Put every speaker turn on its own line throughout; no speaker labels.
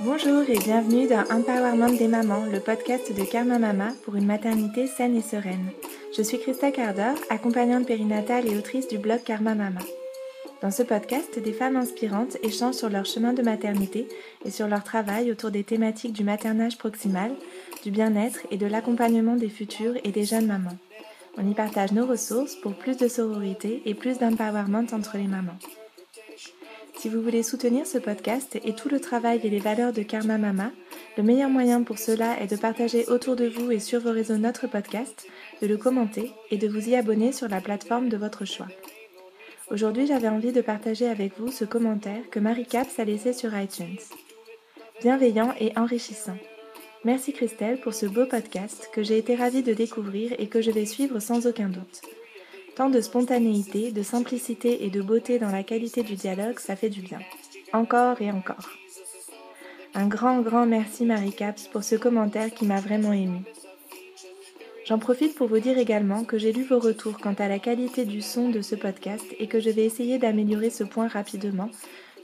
Bonjour et bienvenue dans Empowerment des mamans, le podcast de Karma Mama pour une maternité saine et sereine. Je suis Christa Carder, accompagnante périnatale et autrice du blog Karma Mama. Dans ce podcast, des femmes inspirantes échangent sur leur chemin de maternité et sur leur travail autour des thématiques du maternage proximal, du bien-être et de l'accompagnement des futures et des jeunes mamans. On y partage nos ressources pour plus de sororité et plus d'empowerment entre les mamans. Si vous voulez soutenir ce podcast et tout le travail et les valeurs de Karma Mama, le meilleur moyen pour cela est de partager autour de vous et sur vos réseaux notre podcast, de le commenter et de vous y abonner sur la plateforme de votre choix. Aujourd'hui, j'avais envie de partager avec vous ce commentaire que Marie Caps a laissé sur iTunes. Bienveillant et enrichissant. Merci Christelle pour ce beau podcast que j'ai été ravie de découvrir et que je vais suivre sans aucun doute. Tant de spontanéité, de simplicité et de beauté dans la qualité du dialogue, ça fait du bien. Encore et encore. Un grand, grand merci Marie Caps pour ce commentaire qui m'a vraiment ému. J'en profite pour vous dire également que j'ai lu vos retours quant à la qualité du son de ce podcast et que je vais essayer d'améliorer ce point rapidement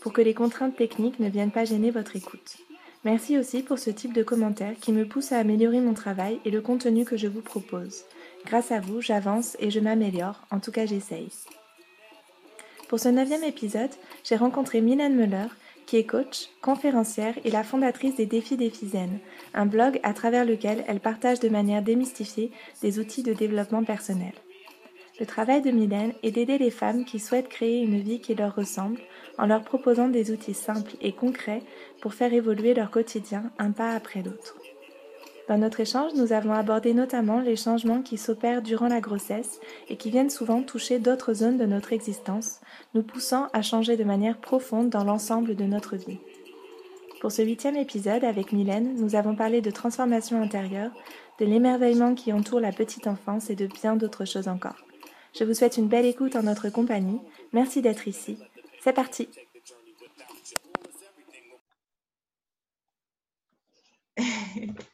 pour que les contraintes techniques ne viennent pas gêner votre écoute. Merci aussi pour ce type de commentaire qui me pousse à améliorer mon travail et le contenu que je vous propose. Grâce à vous, j'avance et je m'améliore, en tout cas j'essaye. Pour ce neuvième épisode, j'ai rencontré Mylène Muller, qui est coach, conférencière et la fondatrice des Défis des Fisaines, un blog à travers lequel elle partage de manière démystifiée des outils de développement personnel. Le travail de Mylène est d'aider les femmes qui souhaitent créer une vie qui leur ressemble en leur proposant des outils simples et concrets pour faire évoluer leur quotidien un pas après l'autre. Dans notre échange, nous avons abordé notamment les changements qui s'opèrent durant la grossesse et qui viennent souvent toucher d'autres zones de notre existence, nous poussant à changer de manière profonde dans l'ensemble de notre vie. Pour ce huitième épisode avec Mylène, nous avons parlé de transformation intérieure, de l'émerveillement qui entoure la petite enfance et de bien d'autres choses encore. Je vous souhaite une belle écoute en notre compagnie. Merci d'être ici. C'est parti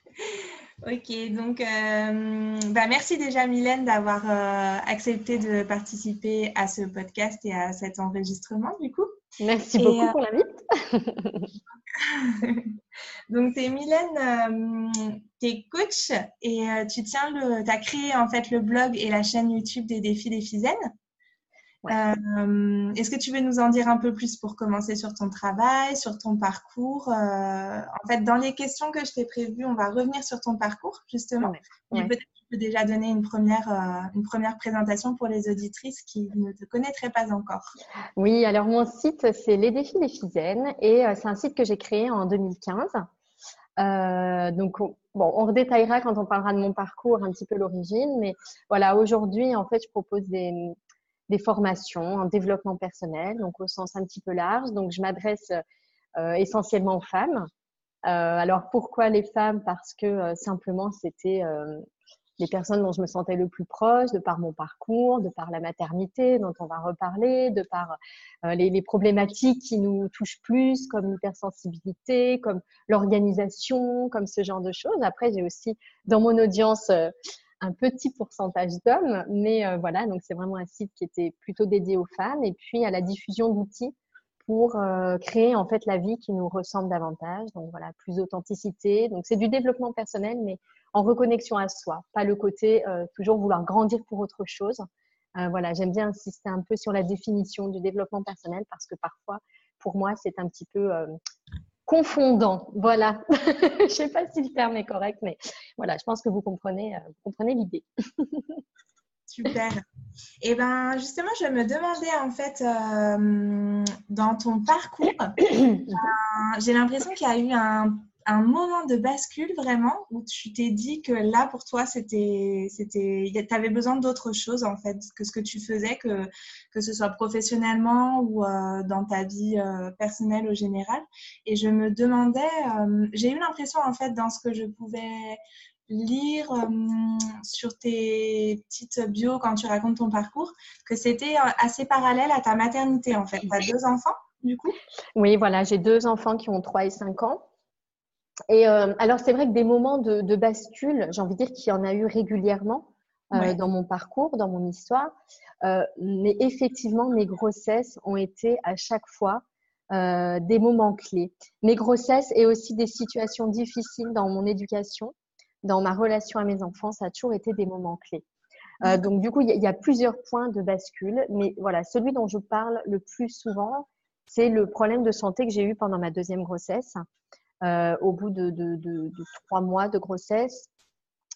Ok, donc euh, bah merci déjà Mylène d'avoir euh, accepté de participer à ce podcast et à cet enregistrement du coup.
Merci beaucoup euh, pour l'invite.
donc tu es Mylène, tu es coach et tu tiens le, as créé en fait le blog et la chaîne YouTube des défis des Euh, est-ce que tu veux nous en dire un peu plus pour commencer sur ton travail, sur ton parcours euh, En fait, dans les questions que je t'ai prévues, on va revenir sur ton parcours, justement. Mais peut-être que tu peux déjà donner une première, euh, une première présentation pour les auditrices qui ne te connaîtraient pas encore.
Oui, alors mon site, c'est Les Défis des Fisaines et c'est un site que j'ai créé en 2015. donc, bon, on redétaillera quand on parlera de mon parcours un petit peu l'origine, mais voilà, aujourd'hui, en fait, je propose des, des formations en développement personnel, donc au sens un petit peu large. Donc, je m'adresse euh, essentiellement aux femmes. Euh, alors, pourquoi les femmes? Parce que euh, simplement, c'était les personnes dont je me sentais le plus proche, de par mon parcours, de par la maternité dont on va reparler, de par les, les, problématiques qui nous touchent plus, comme l'hypersensibilité, comme l'organisation, comme ce genre de choses. Après, j'ai aussi dans mon audience un petit pourcentage d'hommes, mais euh, voilà, donc c'est vraiment un site qui était plutôt dédié aux femmes et puis à la diffusion d'outils pour euh, créer en fait la vie qui nous ressemble davantage. Donc voilà, plus d'authenticité. Donc c'est du développement personnel, mais en reconnexion à soi, pas le côté euh, toujours vouloir grandir pour autre chose. voilà, j'aime bien insister un peu sur la définition du développement personnel parce que parfois, pour moi, c'est un petit peu confondant. Voilà. je ne sais pas si le terme est correct, mais voilà, je pense que vous comprenez, euh, comprenez l'idée.
Super. Et eh ben justement, je me demandais en fait euh, dans ton parcours, euh, j'ai l'impression qu'il y a eu un un moment de bascule vraiment où tu t'es dit que là pour toi c'était c'était tu avais besoin d'autre chose en fait que ce que tu faisais que que ce soit professionnellement ou euh, dans ta vie euh, personnelle au général et je me demandais euh, j'ai eu l'impression en fait dans ce que je pouvais lire sur tes petites bios quand tu racontes ton parcours que c'était assez parallèle à ta maternité en fait. Tu as deux enfants du coup?
Oui, voilà, j'ai deux enfants qui ont 3 et 5 ans. Et euh, alors, c'est vrai que des moments de, bascule, j'ai envie de dire qu'il y en a eu régulièrement euh, dans mon parcours, dans mon histoire. Euh, mais effectivement, mes grossesses ont été à chaque fois des moments clés. Mes grossesses et aussi des situations difficiles dans mon éducation, dans ma relation à mes enfants, ça a toujours été des moments clés. donc du coup, il y, a plusieurs points de bascule, mais voilà, celui dont je parle le plus souvent, c'est le problème de santé que j'ai eu pendant ma deuxième grossesse. Euh, au bout de, trois mois de grossesse,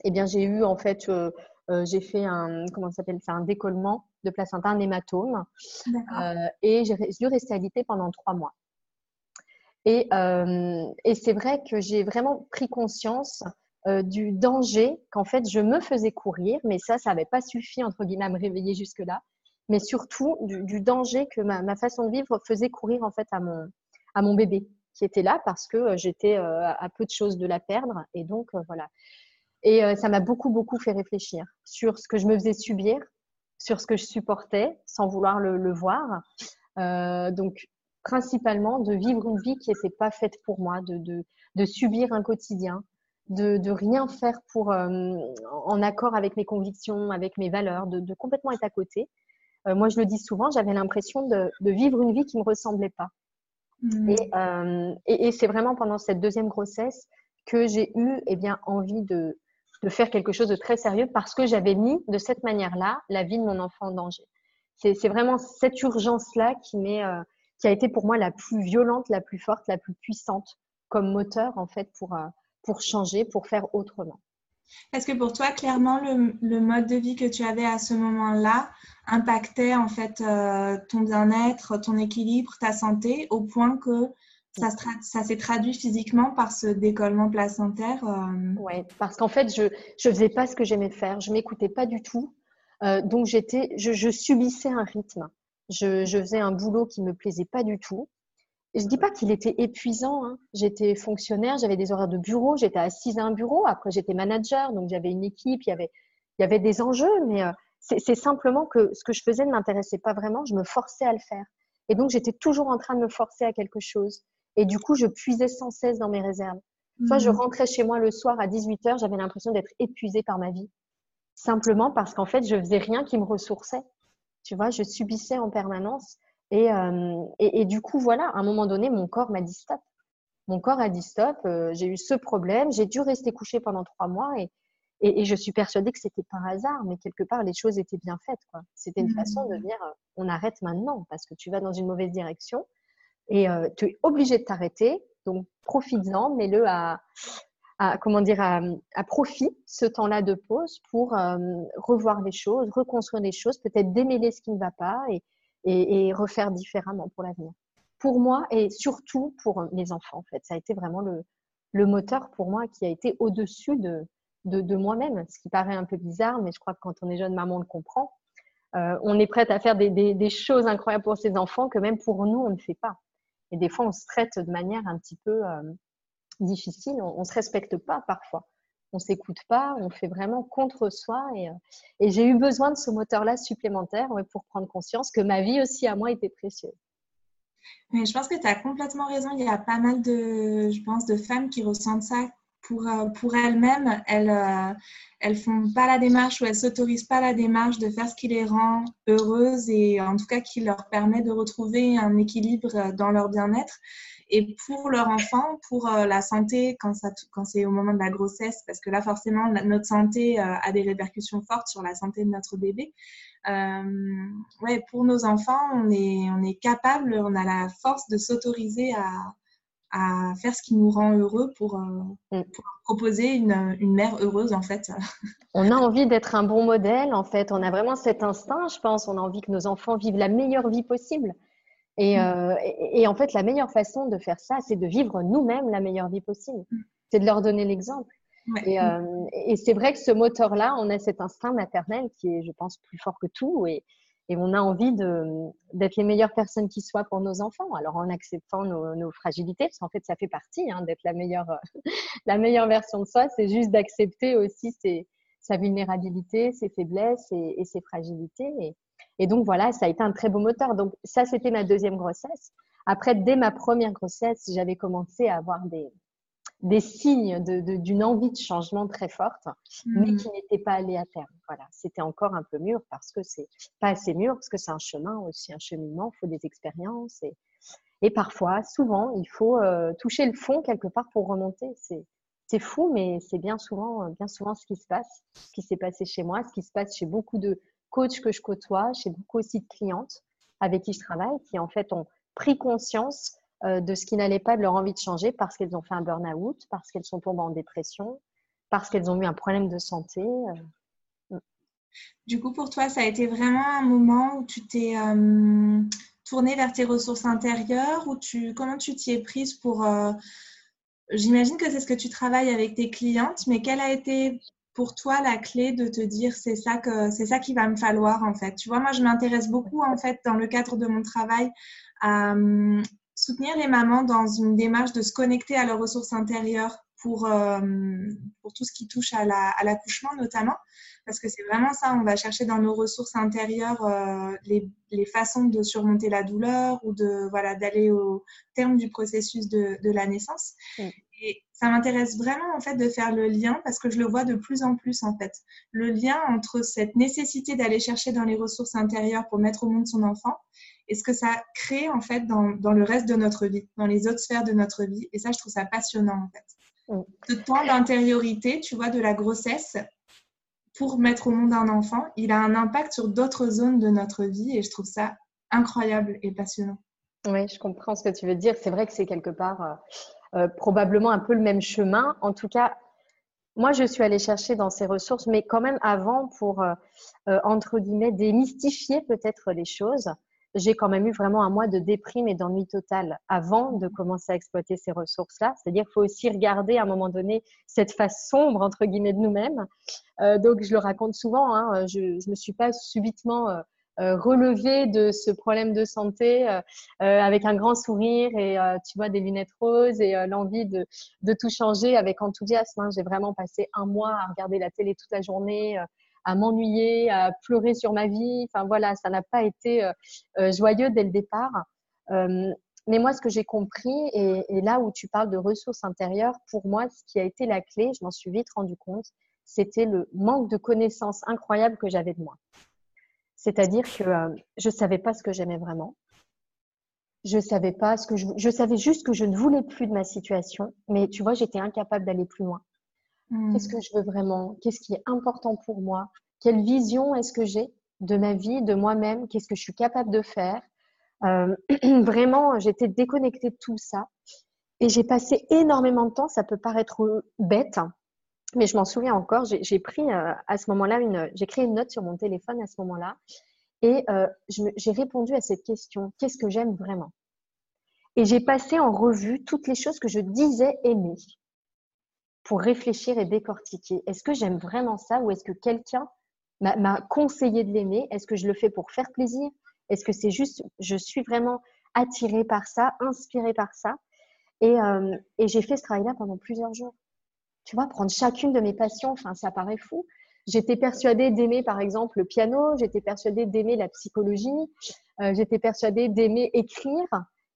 eh bien, j'ai eu en fait, euh, euh, j'ai fait un, comment s'appelle ça, un décollement de placenta, un hématome, et j'ai dû rester alitée pendant trois mois. Et, et c'est vrai que j'ai vraiment pris conscience du danger qu'en fait je me faisais courir, mais ça, ça n'avait pas suffi entre guillemets à me réveiller jusque-là, mais surtout du, danger que ma, ma, façon de vivre faisait courir en fait à mon, à mon bébé qui était là parce que euh, j'étais euh, à peu de choses de la perdre. Et donc, euh, voilà. Et ça m'a beaucoup, beaucoup fait réfléchir sur ce que je me faisais subir, sur ce que je supportais sans vouloir le, voir. donc, principalement de vivre une vie qui n'était pas faite pour moi, de, de, subir un quotidien, de, rien faire pour en accord avec mes convictions, avec mes valeurs, de, de complètement être à côté. moi, je le dis souvent, j'avais l'impression de, vivre une vie qui ne me ressemblait pas. Mm. Euh, et, et, c'est vraiment pendant cette deuxième grossesse que j'ai eu eh bien, envie de, de, faire quelque chose de très sérieux parce que j'avais mis de cette manière-là la vie de mon enfant en danger. C'est vraiment cette urgence-là qui, euh, qui a été pour moi la plus violente, la plus forte, la plus puissante comme moteur en fait pour, euh, pour changer, pour faire autrement.
Est-ce que pour toi, clairement, le, mode de vie que tu avais à ce moment-là impactait en fait euh, ton bien-être, ton équilibre, ta santé, au point que ça, s'est traduit physiquement par ce décollement placentaire
euh? Oui, parce qu'en fait, je ne faisais pas ce que j'aimais faire, je m'écoutais pas du tout. Euh, donc, j'étais, je, subissais un rythme. Je, je, faisais un boulot qui me plaisait pas du tout je dis pas qu'il était épuisant. Hein. J'étais fonctionnaire, j'avais des horaires de bureau, j'étais assise à un bureau. Après, j'étais manager, donc j'avais une équipe, il y avait, il y avait des enjeux, mais euh, c'est simplement que ce que je faisais ne m'intéressait pas vraiment. Je me forçais à le faire. Et donc, j'étais toujours en train de me forcer à quelque chose. Et du coup, je puisais sans cesse dans mes réserves. Soit je mmh. rentrais chez moi le soir à 18h, j'avais l'impression d'être épuisée par ma vie. Simplement parce qu'en fait, je faisais rien qui me ressourçait. Tu vois, je subissais en permanence. Euh, et, et, du coup, voilà, à un moment donné, mon corps m'a dit stop. Mon corps a dit stop. Euh, j'ai eu ce problème. J'ai dû rester couchée pendant trois mois et, et, je suis persuadée que c'était par hasard, mais quelque part, les choses étaient bien faites. C'était une façon de mmh. dire on arrête maintenant parce que tu vas dans une mauvaise direction et euh, tu es obligé de t'arrêter. Donc, profites-en, mets-le à, à, comment dire, à, à profit ce temps-là de pause pour revoir les choses, reconstruire les choses, peut-être démêler ce qui ne va pas et, et, refaire différemment pour l'avenir. Pour moi et surtout pour mes enfants, en fait. Ça a été vraiment le, le moteur pour moi qui a été au-dessus de, de, de moi-même, ce qui paraît un peu bizarre, mais je crois que quand on est jeune maman, on le comprend. Euh, on est prête à faire des, des, des, choses incroyables pour ses enfants que même pour nous, on ne fait pas. Et des fois, on se traite de manière un petit peu euh, difficile, on ne se respecte pas parfois on s'écoute pas, on fait vraiment contre soi. Et, euh, j'ai eu besoin de ce moteur-là supplémentaire pour prendre conscience que ma vie aussi à moi était précieuse.
Mais je pense que tu as complètement raison. Il y a pas mal de, je pense, de femmes qui ressentent ça pour, euh, pour elles-mêmes. Elles ne euh, font pas la démarche ou elles s'autorisent pas la démarche de faire ce qui les rend heureuses et en tout cas qui leur permet de retrouver un équilibre dans leur bien-être. Et pour leur enfant, pour euh, la santé, quand, quand c'est au moment de la grossesse, parce que là, forcément, notre santé a des répercussions fortes sur la santé de notre bébé. Ouais, pour nos enfants, on est, on est capable, on a la force de s'autoriser à, à faire ce qui nous rend heureux pour, mm. pour proposer une, une, mère heureuse, en fait.
On a envie d'être un bon modèle, en fait. On a vraiment cet instinct, je pense. On a envie que nos enfants vivent la meilleure vie possible. Mmh. Euh, et, et, en fait, la meilleure façon de faire ça, c'est de vivre nous-mêmes la meilleure vie possible. Mmh. C'est de leur donner l'exemple. Et, euh, et c'est vrai que ce moteur-là, on a cet instinct maternel qui est, je pense, plus fort que tout. Et, et on a envie d'être les meilleures personnes qui soient pour nos enfants. Alors en acceptant nos, nos fragilités, parce qu'en fait, ça fait partie hein, d'être la meilleure, la meilleure version de soi. C'est juste d'accepter aussi ses, sa vulnérabilité, ses faiblesses et, ses fragilités. Et donc voilà, ça a été un très beau moteur. Donc ça, c'était ma deuxième grossesse. Après, dès ma première grossesse, j'avais commencé à avoir des, des signes d'une envie de changement très forte, mais mmh. qui n'était pas allée à terme. Voilà, c'était encore un peu mûr parce que c'est pas assez mûr, parce que c'est un chemin aussi, un cheminement, il faut des expériences. Et, Et parfois, souvent, il faut euh, toucher le fond quelque part pour remonter. C'est, c'est fou, mais c'est bien souvent, bien souvent ce qui se passe, ce qui s'est passé chez moi, ce qui se passe chez beaucoup de coachs que je côtoie, chez beaucoup aussi de clientes avec qui je travaille, qui en fait ont pris conscience euh, de ce qui n'allait pas, de leur envie de changer parce qu'elles ont fait un burn-out, parce qu'elles sont tombées en dépression, parce qu'elles ont eu un problème de santé. Euh.
Du coup, pour toi, ça a été vraiment un moment où tu t'es euh, tournée vers tes ressources intérieures, ou tu, comment tu t'y es prise pour... J'imagine que c'est ce que tu travailles avec tes clientes, mais quelle a été pour toi la clé de te dire c'est ça que c'est ça qu'il va me falloir en fait? Tu vois, moi je m'intéresse beaucoup en fait dans le cadre de mon travail à, soutenir les mamans dans une démarche de se connecter à leurs ressources intérieures pour, euh, pour tout ce qui touche à l'accouchement la, notamment. Parce que c'est vraiment ça, on va chercher dans nos ressources intérieures euh, les, les, façons de surmonter la douleur ou de voilà d'aller au terme du processus de, de la naissance. Et ça m'intéresse vraiment en fait de faire le lien parce que je le vois de plus en plus en fait. Le lien entre cette nécessité d'aller chercher dans les ressources intérieures pour mettre au monde son enfant et ce que ça crée en fait dans, dans, le reste de notre vie, dans les autres sphères de notre vie. Et ça, je trouve ça passionnant en fait. Ce temps d'intériorité, tu vois, de la grossesse pour mettre au monde un enfant, il a un impact sur d'autres zones de notre vie et je trouve ça incroyable et passionnant.
Oui, je comprends ce que tu veux dire. C'est vrai que c'est quelque part euh, euh, probablement un peu le même chemin. En tout cas, moi, je suis allée chercher dans ces ressources, mais quand même avant pour, euh, entre guillemets, démystifier peut-être les choses j'ai quand même eu vraiment un mois de déprime et d'ennui total avant de commencer à exploiter ces ressources-là. C'est-à-dire qu'il faut aussi regarder à un moment donné cette face sombre, entre guillemets, de nous-mêmes. Euh, donc, je le raconte souvent, hein, je ne me suis pas subitement euh, euh, relevée de ce problème de santé euh, euh, avec un grand sourire et tu vois des lunettes roses et l'envie de, de, tout changer avec enthousiasme. Hein. J'ai vraiment passé un mois à regarder la télé toute la journée à m'ennuyer, à pleurer sur ma vie. Enfin voilà, ça n'a pas été euh, euh, joyeux dès le départ. Euh, mais moi, ce que j'ai compris, et, là où tu parles de ressources intérieures, pour moi, ce qui a été la clé, je m'en suis vite rendu compte, c'était le manque de connaissances incroyable que j'avais de moi. C'est-à-dire que je ne savais pas ce que j'aimais vraiment. Je savais pas ce que je, je savais juste que je ne voulais plus de ma situation, mais tu vois, j'étais incapable d'aller plus loin. Qu'est-ce que je veux vraiment? Qu'est-ce qui est important pour moi? Quelle vision est-ce que j'ai de ma vie, de moi-même? Qu'est-ce que je suis capable de faire? Euh, Vraiment, j'étais déconnectée de tout ça. Et j'ai passé énormément de temps, ça peut paraître bête, mais je m'en souviens encore, j'ai pris euh, à ce moment-là, une, j'ai créé une note sur mon téléphone à ce moment-là, et euh, j'ai répondu à cette question, qu'est-ce que j'aime vraiment? Et j'ai passé en revue toutes les choses que je disais aimer pour réfléchir et décortiquer. Est-ce que j'aime vraiment ça ou est-ce que quelqu'un m'a conseillé de l'aimer? Est-ce que je le fais pour faire plaisir? Est-ce que c'est juste, je suis vraiment attirée par ça, inspirée par ça? Et, euh, et j'ai fait ce travail-là pendant plusieurs jours. Tu vois, prendre chacune de mes passions, enfin, ça paraît fou. J'étais persuadée d'aimer, par exemple, le piano, j'étais persuadée d'aimer la psychologie, euh, j'étais persuadée d'aimer écrire,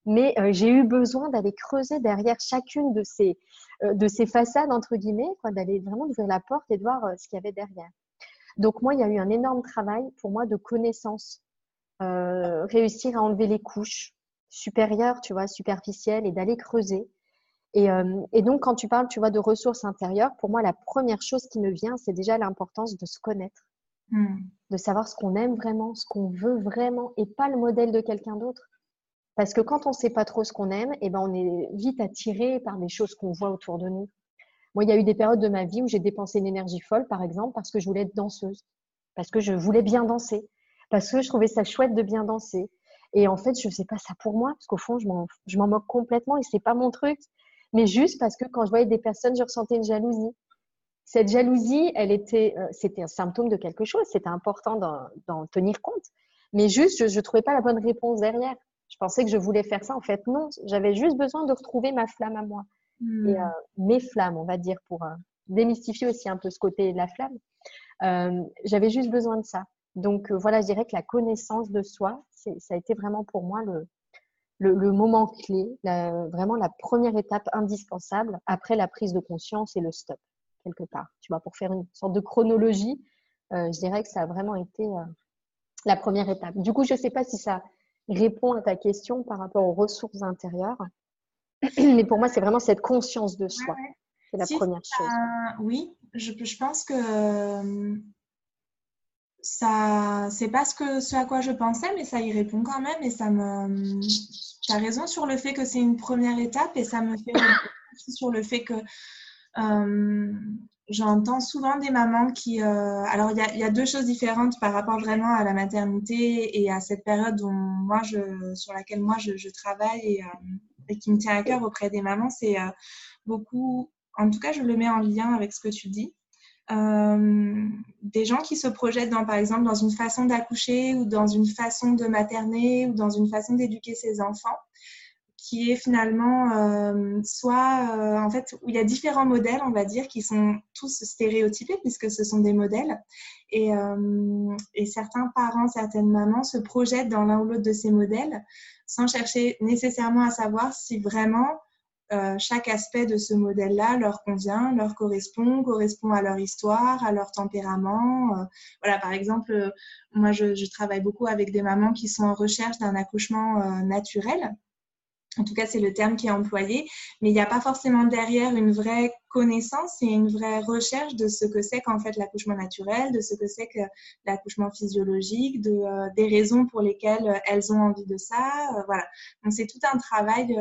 mais euh, j'ai eu besoin d'aller creuser derrière chacune de ces, euh, de ces façades, entre guillemets, d'aller vraiment ouvrir la porte et de voir euh, ce qu'il y avait derrière. Donc moi, il y a eu un énorme travail pour moi de connaissance, réussir à enlever les couches supérieures, tu vois, superficielles, et d'aller creuser. Et, et, donc, quand tu parles, tu vois, de ressources intérieures, pour moi, la première chose qui me vient, c'est déjà l'importance de se connaître, hmm. de savoir ce qu'on aime vraiment, ce qu'on veut vraiment, et pas le modèle de quelqu'un d'autre. Parce que quand on ne sait pas trop ce qu'on aime, eh ben on est vite attiré par des choses qu'on voit autour de nous. Moi, il y a eu des périodes de ma vie où j'ai dépensé une énergie folle, par exemple, parce que je voulais être danseuse, parce que je voulais bien danser, parce que je trouvais ça chouette de bien danser. Et en fait, je ne fais pas ça pour moi, parce qu'au fond, je m'en moque complètement et c'est pas mon truc. Mais juste parce que quand je voyais des personnes, je ressentais une jalousie. Cette jalousie, elle était, euh, c'était un symptôme de quelque chose. C'était important d'en tenir compte. Mais juste, je ne trouvais pas la bonne réponse derrière. Je pensais que je voulais faire ça. En fait, non. J'avais juste besoin de retrouver ma flamme à moi. Hmm. Et, euh, mes flammes, on va dire, pour euh, démystifier aussi un peu ce côté de la flamme. Euh, j'avais juste besoin de ça. Donc voilà, je dirais que la connaissance de soi, ça a été vraiment pour moi le, le, moment clé, vraiment la première étape indispensable après la prise de conscience et le stop, quelque part. Tu vois, pour faire une sorte de chronologie, je dirais que ça a vraiment été la première étape. Du coup, je ne sais pas si ça répond à ta question par rapport aux ressources intérieures. Mais pour moi, c'est vraiment cette conscience de soi. C'est la première chose.
oui, je, je, pense que euh, ça, c'est pas ce, que, ce à quoi je pensais, mais ça y répond quand même. Et ça me. Tu as raison sur le fait que c'est une première étape et ça me fait sur le fait que. Euh, j'entends souvent des mamans qui... Euh, alors, il y, a, deux choses différentes par rapport vraiment à la maternité et à cette période moi je, sur laquelle moi je, travaille et, et, qui me tient à cœur auprès des mamans. C'est beaucoup en tout cas, je le mets en lien avec ce que tu dis. Euh, des gens qui se projettent dans, par exemple, dans une façon d'accoucher ou dans une façon de materner ou dans une façon d'éduquer ses enfants, qui est finalement euh, soit, euh, en fait, où il y a différents modèles, on va dire, qui sont tous stéréotypés puisque ce sont des modèles. Et, et certains parents, certaines mamans se projettent dans l'un ou l'autre de ces modèles sans chercher nécessairement à savoir si vraiment euh, chaque aspect de ce modèle-là leur convient, leur correspond, correspond à leur histoire, à leur tempérament. Euh, voilà, par exemple, euh, moi, je, travaille beaucoup avec des mamans qui sont en recherche d'un accouchement naturel. En tout cas, c'est le terme qui est employé, mais il n'y a pas forcément derrière une vraie connaissance et une vraie recherche de ce que c'est qu'en fait l'accouchement naturel, de ce que c'est que l'accouchement physiologique, de, des raisons pour lesquelles elles ont envie de ça. voilà. Donc, c'est tout un travail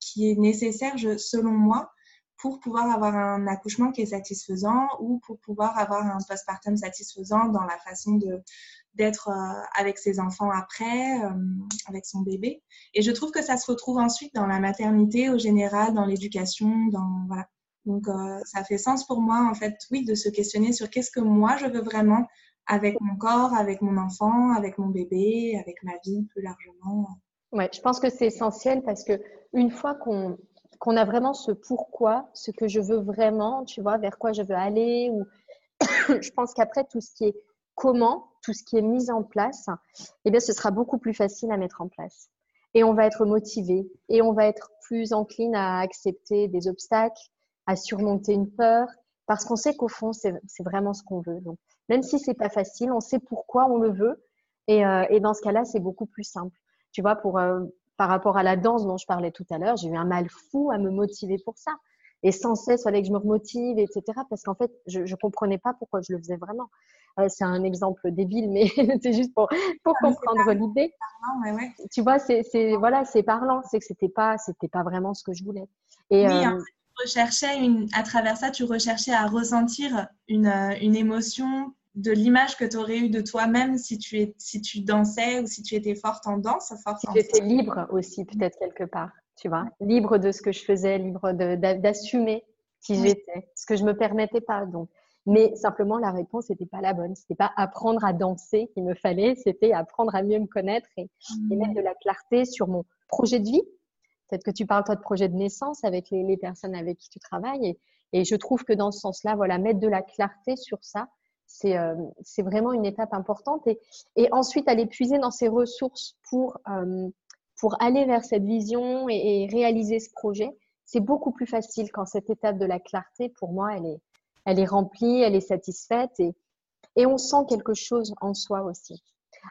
qui est nécessaire, selon moi, pour pouvoir avoir un accouchement qui est satisfaisant ou pour pouvoir avoir un postpartum satisfaisant dans la façon de d'être euh, avec ses enfants après, euh, avec son bébé. Et je trouve que ça se retrouve ensuite dans la maternité au général, dans l'éducation, dans voilà. Donc euh, ça fait sens pour moi en fait, oui, de se questionner sur qu'est-ce que moi je veux vraiment avec mon corps, avec mon enfant, avec mon bébé, avec ma vie plus largement.
Ouais, je pense que c'est essentiel parce que une fois qu'on qu'on a vraiment ce pourquoi, ce que je veux vraiment, tu vois, vers quoi je veux aller, ou je pense qu'après tout ce qui est comment, tout ce qui est mis en place, eh bien, ce sera beaucoup plus facile à mettre en place. Et on va être motivé, et on va être plus encline à accepter des obstacles, à surmonter une peur, parce qu'on sait qu'au fond, c'est vraiment ce qu'on veut. Donc, même si c'est pas facile, on sait pourquoi on le veut, et, euh, dans ce cas-là, c'est beaucoup plus simple. Tu vois, pour, euh, par rapport à la danse dont je parlais tout à l'heure, j'ai eu un mal fou à me motiver pour ça. Et sans cesse, il fallait que je me remotive, etc. Parce qu'en fait, je ne comprenais pas pourquoi je le faisais vraiment. Euh, c'est un exemple débile, mais c'est juste pour, pour ah, comprendre l'idée. Ouais. Tu vois, c'est voilà, c'est parlant. C'est que c'était pas, c'était pas vraiment ce que je voulais.
Et, oui, euh, recherchais une, à travers ça, tu recherchais à ressentir une, une émotion de l'image que tu aurais eue de toi-même si tu, es, si tu dansais ou si tu étais forte en danse. Forte
si j'étais libre aussi, peut-être quelque part, tu vois. Libre de ce que je faisais, libre d'assumer qui j'étais, ce que je me permettais pas. Donc. Mais simplement, la réponse n'était pas la bonne. C'était pas apprendre à danser qu'il me fallait, c'était apprendre à mieux me connaître et, mettre de la clarté sur mon projet de vie. Peut-être que tu parles toi de projet de naissance avec les, personnes avec qui tu travailles. Et, et je trouve que dans ce sens-là, voilà, mettre de la clarté sur ça, euh, c'est vraiment une étape importante. Et, et, ensuite, aller puiser dans ses ressources pour, euh, pour aller vers cette vision et, réaliser ce projet, c'est beaucoup plus facile quand cette étape de la clarté, pour moi, elle est, elle est remplie, elle est satisfaite et, et on sent quelque chose en soi aussi.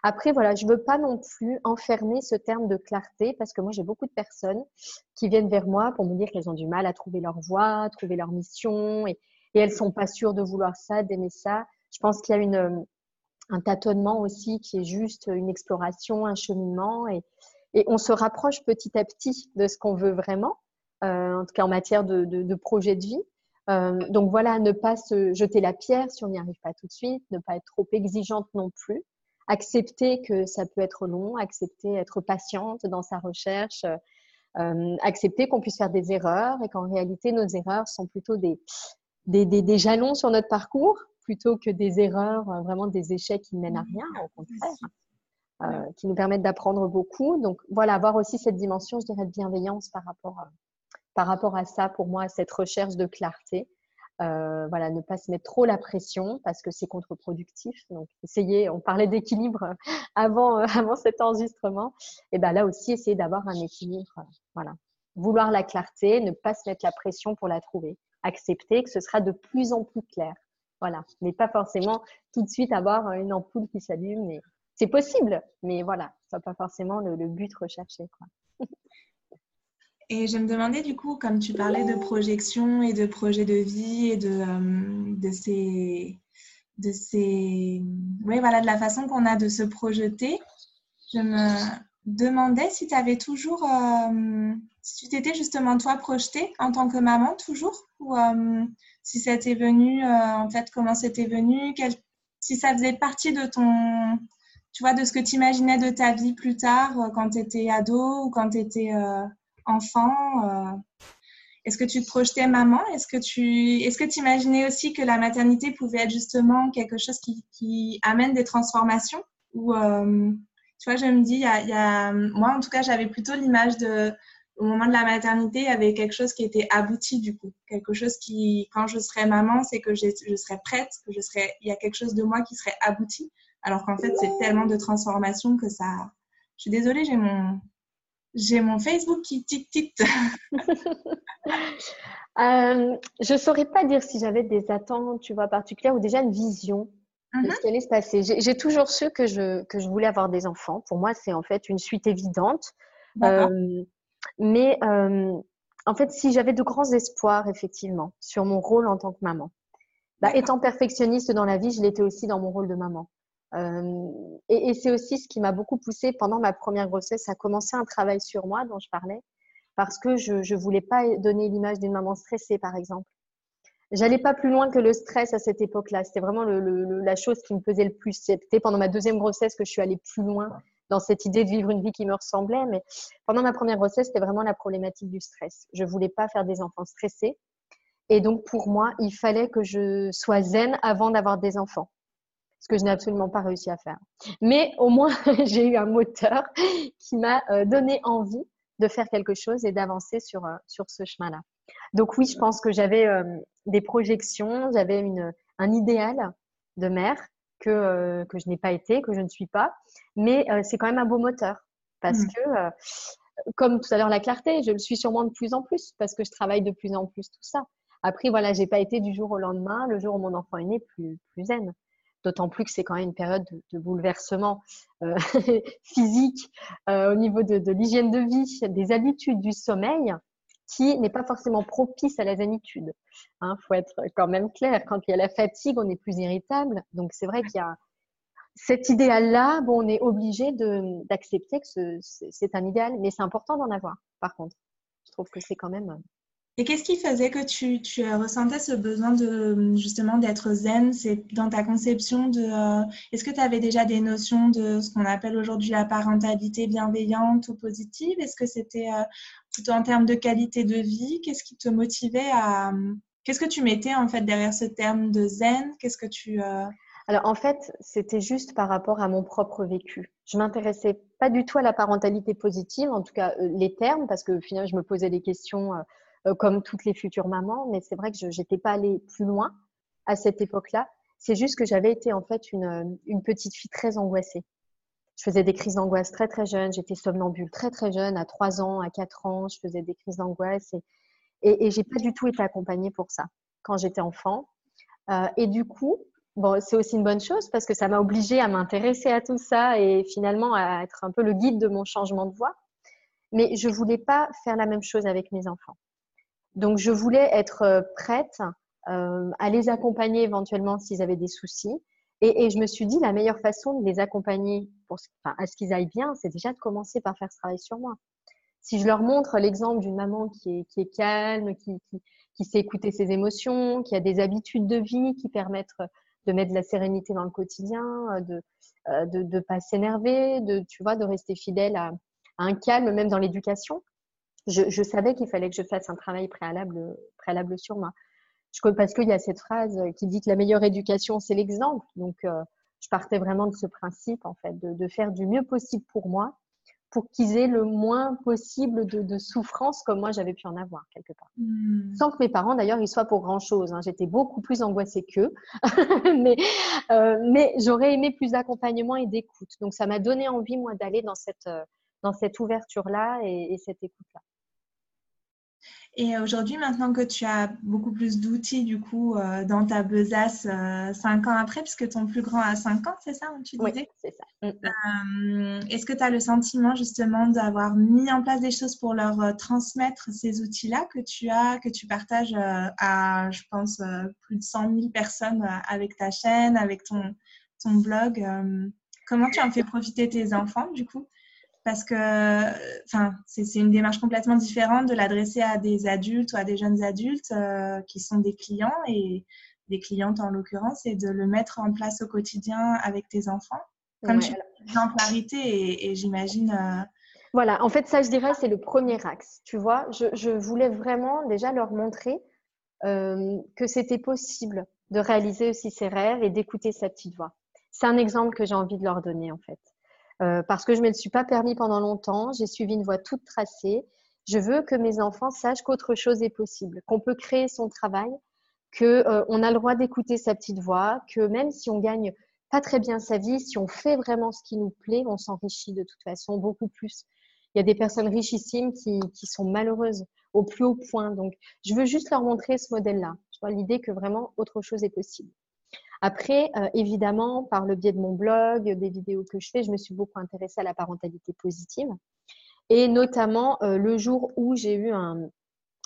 Après, voilà, je ne veux pas non plus enfermer ce terme de clarté parce que moi, j'ai beaucoup de personnes qui viennent vers moi pour me dire qu'elles ont du mal à trouver leur voie, trouver leur mission et, et elles sont pas sûres de vouloir ça, d'aimer ça. Je pense qu'il y a une, un tâtonnement aussi qui est juste une exploration, un cheminement et, et on se rapproche petit à petit de ce qu'on veut vraiment, euh, en tout cas en matière de, de, de projet de vie. Euh, donc voilà, ne pas se jeter la pierre si on n'y arrive pas tout de suite, ne pas être trop exigeante non plus, accepter que ça peut être long, accepter être patiente dans sa recherche, euh, accepter qu'on puisse faire des erreurs et qu'en réalité nos erreurs sont plutôt des, des, des, des, jalons sur notre parcours plutôt que des erreurs, vraiment des échecs qui ne mènent à rien, au contraire, euh, qui nous permettent d'apprendre beaucoup. Donc voilà, avoir aussi cette dimension, je dirais, de bienveillance par rapport, à, par rapport à ça, pour moi, à cette recherche de clarté. Euh, voilà, ne pas se mettre trop la pression parce que c'est contre-productif. Donc, essayer, on parlait d'équilibre avant, avant cet enregistrement. Et ben là aussi, essayer d'avoir un équilibre. Voilà. Vouloir la clarté, ne pas se mettre la pression pour la trouver. Accepter que ce sera de plus en plus clair. Voilà, mais pas forcément tout de suite avoir une ampoule qui s'allume. C'est possible, mais voilà, ce n'est pas forcément le, but recherché.
Et je me demandais du coup, comme tu parlais de projection et de projet de vie et de, euh, de ces, de ces, oui, voilà, de la façon qu'on a de se projeter, je me demandais si tu avais toujours, euh, si tu t'étais justement toi projetée en tant que maman toujours, ou euh, si ça venu, en fait, comment c'était venu, si ça faisait partie de ton, tu vois, de ce que tu imaginais de ta vie plus tard, quand tu étais ado ou quand tu étais enfant euh, Est-ce que tu te projetais maman? Est-ce que tu tu imaginais aussi que la maternité pouvait être justement quelque chose qui, amène des transformations? Ou euh, tu vois, je me dis, y, a, moi en tout cas, j'avais plutôt l'image de au moment de la maternité, il y avait quelque chose qui était abouti du coup, quelque chose qui, quand je serai maman, c'est que je, je serai prête, que je serai, il y a quelque chose de moi qui serait abouti, alors qu'en fait, c'est tellement de transformations que ça. Je suis désolée, j'ai mon, j'ai mon Facebook qui tic-tic.
euh, je ne saurais pas dire si j'avais des attentes, tu vois, particulières ou déjà une vision de ce mhm. qui allait se passer. J'ai toujours su que je, que je voulais avoir des enfants. Pour moi, c'est en fait une suite évidente. Euh, mais euh, en fait, si j'avais de grands espoirs, effectivement, sur mon rôle en tant que maman, bah, étant perfectionniste dans la vie, je l'étais aussi dans mon rôle de maman. Euh, et, c'est aussi ce qui m'a beaucoup poussée pendant ma première grossesse à commencer un travail sur moi dont je parlais, parce que je ne voulais pas donner l'image d'une maman stressée, par exemple. J'allais pas plus loin que le stress à cette époque-là. C'était vraiment la chose qui me pesait le plus. C'était pendant ma deuxième grossesse que je suis allée plus loin dans cette idée de vivre une vie qui me ressemblait. Mais pendant ma première grossesse, c'était vraiment la problématique du stress. Je voulais pas faire des enfants stressés. Et donc, pour moi, il fallait que je sois zen avant d'avoir des enfants ce que je n'ai absolument pas réussi à faire. Mais au moins, j'ai eu un moteur qui m'a euh, donné envie de faire quelque chose et d'avancer sur, euh, sur ce chemin-là. Donc oui, je pense que j'avais euh, des projections, j'avais un idéal de mère que, que je n'ai pas été, que je ne suis pas, mais c'est quand même un beau moteur parce mmh. que, comme tout à l'heure la clarté, je le suis sûrement de plus en plus parce que je travaille de plus en plus tout ça. Après, voilà, j'ai pas été du jour au lendemain, le jour où mon enfant est né, plus, plus zen. D'autant plus que c'est quand même une période de, bouleversement euh, physique euh, au niveau de, l'hygiène de vie, des habitudes du sommeil, qui n'est pas forcément propice à la zénitude. Il hein, faut être quand même clair. Quand il y a la fatigue, on est plus irritable. Donc c'est vrai qu'il y a cet idéal-là. Bon, on est obligé d'accepter que c'est un idéal, mais c'est important d'en avoir. Par contre, je trouve que c'est quand même
et qu'est-ce qui faisait que tu, ressentais ce besoin de justement d'être zen? C'est dans ta conception de. Euh, est-ce que tu avais déjà des notions de ce qu'on appelle aujourd'hui la parentalité bienveillante ou positive? Est-ce que c'était euh, plutôt en termes de qualité de vie? Qu'est-ce qui te motivait à. Qu'est-ce que tu mettais en fait derrière ce terme de zen? Qu'est-ce que tu. Euh,
Alors en fait, c'était juste par rapport à mon propre vécu. Je m'intéressais pas du tout à la parentalité positive, en tout cas les termes, parce que finalement je me posais des questions euh, comme toutes les futures mamans, mais c'est vrai que je n'étais pas allée plus loin à cette époque-là. C'est juste que j'avais été en fait une, une, petite fille très angoissée. Je faisais des crises d'angoisse très très jeune, j'étais somnambule très très jeune, à 3 ans, à 4 ans, je faisais des crises d'angoisse et, et, et j'ai pas du tout été accompagnée pour ça quand j'étais enfant. Euh, et du coup, bon, c'est aussi une bonne chose parce que ça m'a obligée à m'intéresser à tout ça et finalement à être un peu le guide de mon changement de voix. Mais je voulais pas faire la même chose avec mes enfants. Donc, je voulais être euh, prête euh, à les accompagner éventuellement s'ils avaient des soucis. Et, je me suis dit, la meilleure façon de les accompagner pour, à ce qu'ils aillent bien, c'est déjà de commencer par faire ce travail sur moi. Si je leur montre l'exemple d'une maman qui est, calme, qui, sait écouter ses émotions, qui a des habitudes de vie qui permettent de mettre de la sérénité dans le quotidien, de ne euh, pas s'énerver, de, tu vois, de rester fidèle à un calme, même dans l'éducation je, savais qu'il fallait que je fasse un travail préalable, préalable sur moi. Je, parce qu'il y a cette phrase qui dit que la meilleure éducation, c'est l'exemple. Donc, euh, je partais vraiment de ce principe, en fait, de, faire du mieux possible pour moi, pour qu'ils aient le moins possible de, souffrance comme moi j'avais pu en avoir quelque part. Hmm. Sans que mes parents, d'ailleurs, ils soient pour grand-chose. Hein. J'étais beaucoup plus angoissée qu'eux, mais, euh, mais j'aurais aimé plus d'accompagnement et d'écoute. Donc, ça m'a donné envie, moi, d'aller dans cette, euh, dans cette ouverture-là et cette écoute-là.
Et aujourd'hui, maintenant que tu as beaucoup plus d'outils du coup euh, dans ta besace euh, cinq ans après, puisque ton plus grand a cinq ans, c'est ça, tu disais?
Oui, c'est ça. Mm,
mm. Euh, est-ce que tu as le sentiment justement d'avoir mis en place des choses pour leur transmettre ces outils-là que tu as, que tu partages à, je pense, plus de 100 000 personnes avec ta chaîne, avec ton, ton blog Comment tu en fais profiter tes enfants du coup? Parce que enfin, c'est une démarche complètement différente de l'adresser à des adultes ou à des jeunes adultes euh, qui sont des clients et des clientes en l'occurrence et de le mettre en place au quotidien avec tes enfants. Comme tu l'exemplarité et, et j'imagine. Euh,
voilà, en fait, ça, je dirais, c'est le premier axe. Tu vois, je, je, voulais vraiment déjà leur montrer euh, que c'était possible de réaliser aussi ses rêves et d'écouter sa petite voix. C'est un exemple que j'ai envie de leur donner, en fait. Euh, parce que je ne me le suis pas permis pendant longtemps. J'ai suivi une voie toute tracée. Je veux que mes enfants sachent qu'autre chose est possible, qu'on peut créer son travail, qu'on euh, a le droit d'écouter sa petite voix, que même si on gagne pas très bien sa vie, si on fait vraiment ce qui nous plaît, on s'enrichit de toute façon beaucoup plus. Il y a des personnes richissimes qui, qui sont malheureuses au plus haut point. Donc, je veux juste leur montrer ce modèle-là. L'idée que vraiment autre chose est possible. Après, euh, évidemment, par le biais de mon blog, des vidéos que je fais, je me suis beaucoup intéressée à la parentalité positive. Et notamment, euh, le jour où j'ai eu un,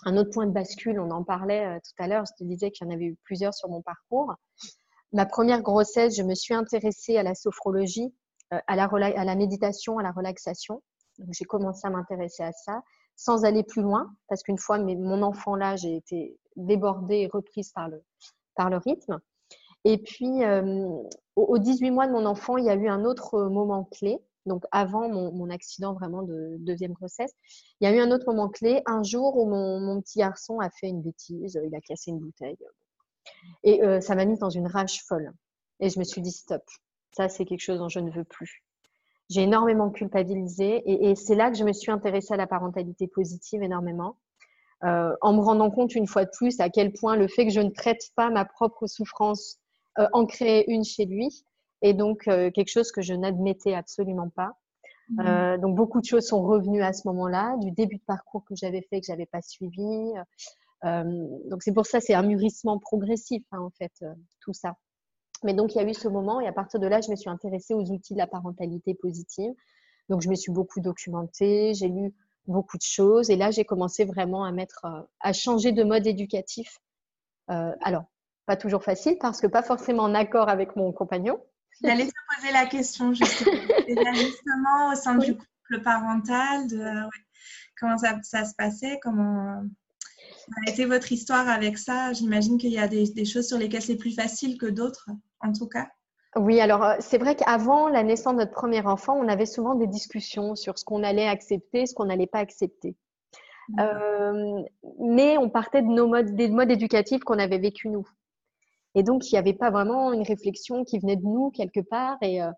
autre point de bascule, on en parlait euh, tout à l'heure, je te disais qu'il y en avait eu plusieurs sur mon parcours. Ma première grossesse, je me suis intéressée à la sophrologie, à la, à la méditation, à la relaxation. j'ai commencé à m'intéresser à ça sans aller plus loin, parce qu'une fois mon enfant là, j'ai été débordée et reprise par le, par le rythme. Et puis, euh, aux 18 mois de mon enfant, il y a eu un autre moment clé. Donc, avant mon, accident vraiment de deuxième grossesse, il y a eu un autre moment clé. Un jour où mon, petit garçon a fait une bêtise, il a cassé une bouteille. Et euh, ça m'a mis dans une rage folle. Et je me suis dit, stop, ça c'est quelque chose dont je ne veux plus. J'ai énormément culpabilisé et, et c'est là que je me suis intéressée à la parentalité positive énormément. Euh, en me rendant compte une fois de plus à quel point le fait que je ne traite pas ma propre souffrance euh, en créer une chez lui. Et donc, euh, quelque chose que je n'admettais absolument pas. Mmh. Euh, donc, beaucoup de choses sont revenues à ce moment-là, du début de parcours que j'avais fait, que j'avais pas suivi. donc, c'est pour ça, c'est un mûrissement progressif, hein, en fait, tout ça. Mais donc, il y a eu ce moment et à partir de là, je me suis intéressée aux outils de la parentalité positive. Donc, je me suis beaucoup documentée, j'ai lu beaucoup de choses et là, j'ai commencé vraiment à mettre, à changer de mode éducatif. Euh, alors, pas toujours facile parce que pas forcément en accord avec mon compagnon.
J'allais te poser la question justement, au sein du couple parental, de, comment ça, se passait, comment a été votre histoire avec ça. J'imagine qu'il y a des, choses sur lesquelles c'est plus facile que d'autres, en tout cas.
Oui, alors euh, c'est vrai qu'avant la naissance de notre premier enfant, on avait souvent des discussions sur ce qu'on allait accepter, ce qu'on n'allait pas accepter. Euh, mais on partait de nos modes, des modes éducatifs qu'on avait vécu nous. Et donc, il n'y avait pas vraiment une réflexion qui venait de nous quelque part. Et, euh,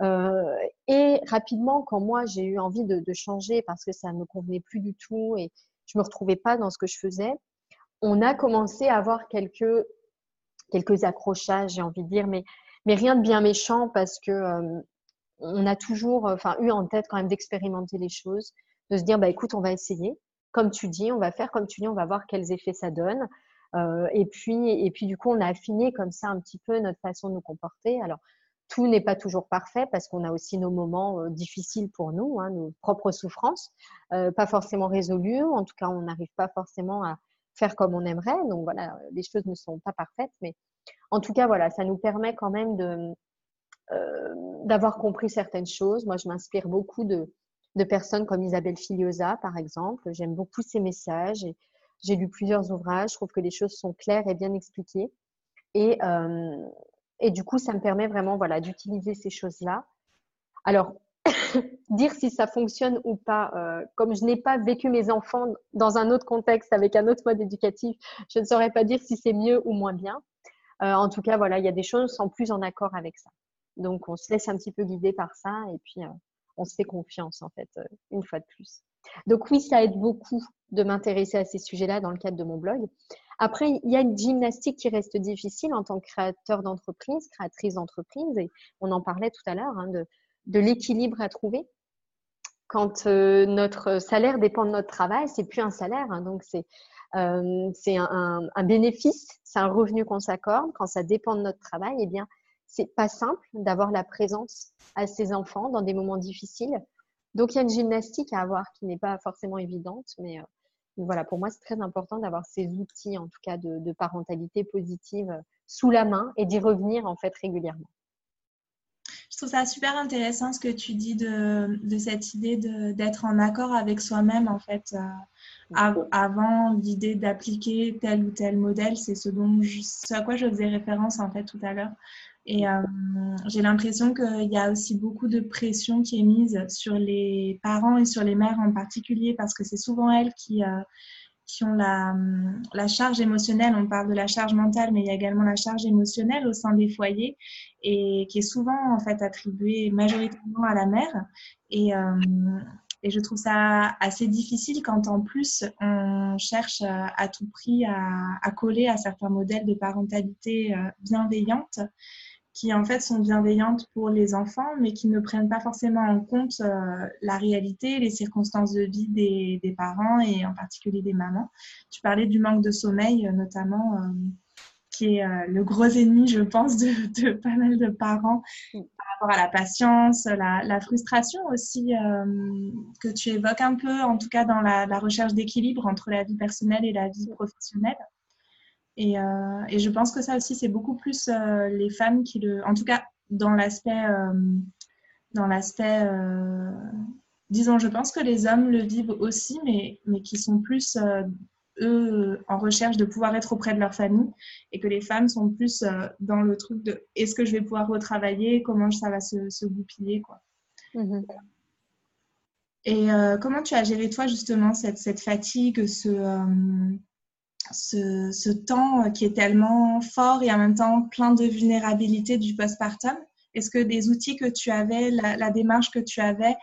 euh, rapidement, quand moi, j'ai eu envie de, de, changer parce que ça ne me convenait plus du tout et je ne me retrouvais pas dans ce que je faisais, on a commencé à avoir quelques, quelques accrochages, j'ai envie de dire, mais, mais rien de bien méchant parce que euh, on a toujours enfin, eu en tête quand même d'expérimenter les choses, de se dire, bah, écoute, on va essayer. Comme tu dis, on va faire comme tu dis, on va voir quels effets ça donne. Euh, et puis, et puis du coup, on a affiné comme ça un petit peu notre façon de nous comporter. Alors, tout n'est pas toujours parfait parce qu'on a aussi nos moments euh, difficiles pour nous, hein, nos propres souffrances, euh, pas forcément résolues. En tout cas, on n'arrive pas forcément à faire comme on aimerait. Donc voilà, les choses ne sont pas parfaites, mais en tout cas, voilà, ça nous permet quand même d'avoir compris certaines choses. Moi, je m'inspire beaucoup de, personnes comme Isabelle Filiosa, par exemple. J'aime beaucoup ses messages j'ai lu plusieurs ouvrages, je trouve que les choses sont claires et bien expliquées. Et, euh, du coup, ça me permet vraiment voilà, d'utiliser ces choses-là. Alors, dire si ça fonctionne ou pas, euh, comme je n'ai pas vécu mes enfants dans un autre contexte, avec un autre mode éducatif, je ne saurais pas dire si c'est mieux ou moins bien. Euh, en tout cas, voilà, il y a des choses sont plus en accord avec ça. Donc, on se laisse un petit peu guider par ça et puis on se fait confiance, en fait, une fois de plus. Donc oui, ça aide beaucoup de m'intéresser à ces sujets-là dans le cadre de mon blog. Après, il y a une gymnastique qui reste difficile en tant que créateur d'entreprise, créatrice d'entreprise, et on en parlait tout à l'heure, hein, de, l'équilibre à trouver. quand notre salaire dépend de notre travail, c'est plus un salaire. Hein. donc, c'est un, un, bénéfice, c'est un revenu qu'on s'accorde. Quand ça dépend de notre travail, eh bien, c'est pas simple d'avoir la présence à ses enfants dans des moments difficiles. Donc, il y a une gymnastique à avoir qui n'est pas forcément évidente, mais voilà, pour moi, c'est très important d'avoir ces outils, en tout cas, de, parentalité positive euh, sous la main et d'y revenir, en fait, régulièrement.
Je trouve ça super intéressant ce que tu dis de, cette idée d'être en accord avec soi-même, en fait. Euh, avant l'idée d'appliquer tel ou tel modèle, c'est ce, dont ce à quoi je faisais référence, en fait, tout à l'heure. Et euh, j'ai l'impression qu'il y a aussi beaucoup de pression qui est mise sur les parents et sur les mères en particulier parce que c'est souvent elles qui, euh, qui ont la, la, charge émotionnelle. On parle de la charge mentale, mais il y a également la charge émotionnelle au sein des foyers et qui est souvent en fait attribuée majoritairement à la mère. Et, euh, et je trouve ça assez difficile quand en plus on cherche à tout prix à coller à certains modèles de parentalité bienveillante qui en fait sont bienveillantes pour les enfants, mais qui ne prennent pas forcément en compte euh, la réalité, les circonstances de vie des, des, parents et en particulier des mamans. Tu parlais du manque de sommeil, euh, notamment, euh, qui est le gros ennemi, je pense, de, de, pas mal de parents par rapport à la patience, la, la frustration aussi que tu évoques un peu, en tout cas dans la, la recherche d'équilibre entre la vie personnelle et la vie professionnelle. Et, euh, et, je pense que ça aussi, c'est beaucoup plus euh, les femmes qui le. En tout cas, dans l'aspect. Euh, dans l'aspect. Disons, je pense que les hommes le vivent aussi, mais, mais qui sont plus. eux, en recherche de pouvoir être auprès de leur famille, et que les femmes sont plus dans le truc de est-ce que je vais pouvoir retravailler, comment ça va se, se goupiller, quoi. Mmh et comment tu as géré, toi, justement, cette, cette fatigue, ce, ce, temps qui est tellement fort et en même temps plein de vulnérabilité du postpartum? Est-ce que des outils que tu avais, la, démarche que tu avais,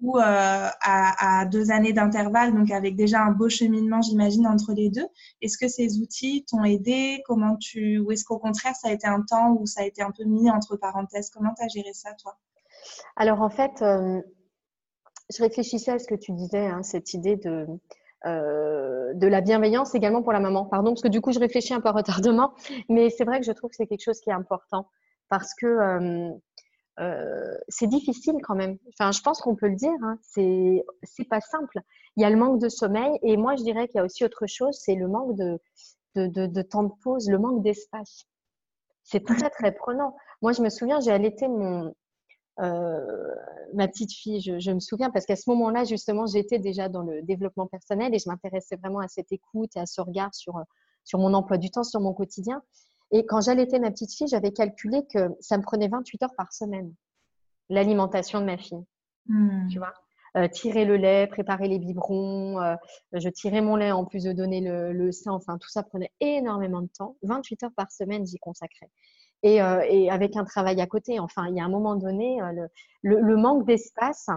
ou euh, à, deux années d'intervalle, donc avec déjà un beau cheminement, j'imagine, entre les deux, est-ce que ces outils t'ont aidé? Comment tu, ou est-ce qu'au contraire, ça a été un temps où ça a été un peu mis entre parenthèses? Comment tu as géré ça, toi?
Alors, en fait, euh, je réfléchissais à ce que tu disais, hein, cette idée de euh, de la bienveillance également pour la maman. Pardon, parce que du coup, je réfléchis un peu à retardement, mais c'est vrai que je trouve que c'est quelque chose qui est important parce que euh, euh, c'est difficile quand même. Enfin, je pense qu'on peut le dire, hein, c'est pas simple. Il y a le manque de sommeil et moi, je dirais qu'il y a aussi autre chose, c'est le manque de, de, de, de temps de pause, le manque d'espace. C'est très très prenant. Moi, je me souviens, j'ai allaité mon, euh, ma petite fille, je, me souviens, parce qu'à ce moment-là, justement, j'étais déjà dans le développement personnel et je m'intéressais vraiment à cette écoute et à ce regard sur, sur mon emploi du temps, sur mon quotidien. Et quand j'allaitais ma petite fille, j'avais calculé que ça me prenait 28 heures par semaine, l'alimentation de ma fille. Hmm. Tu vois euh, tirer le lait, préparer les biberons, euh, je tirais mon lait en plus de donner le, le sein, enfin tout ça prenait énormément de temps. 28 heures par semaine, j'y consacrais. Euh, et, avec un travail à côté. Enfin, il y a un moment donné, euh, le, manque d'espace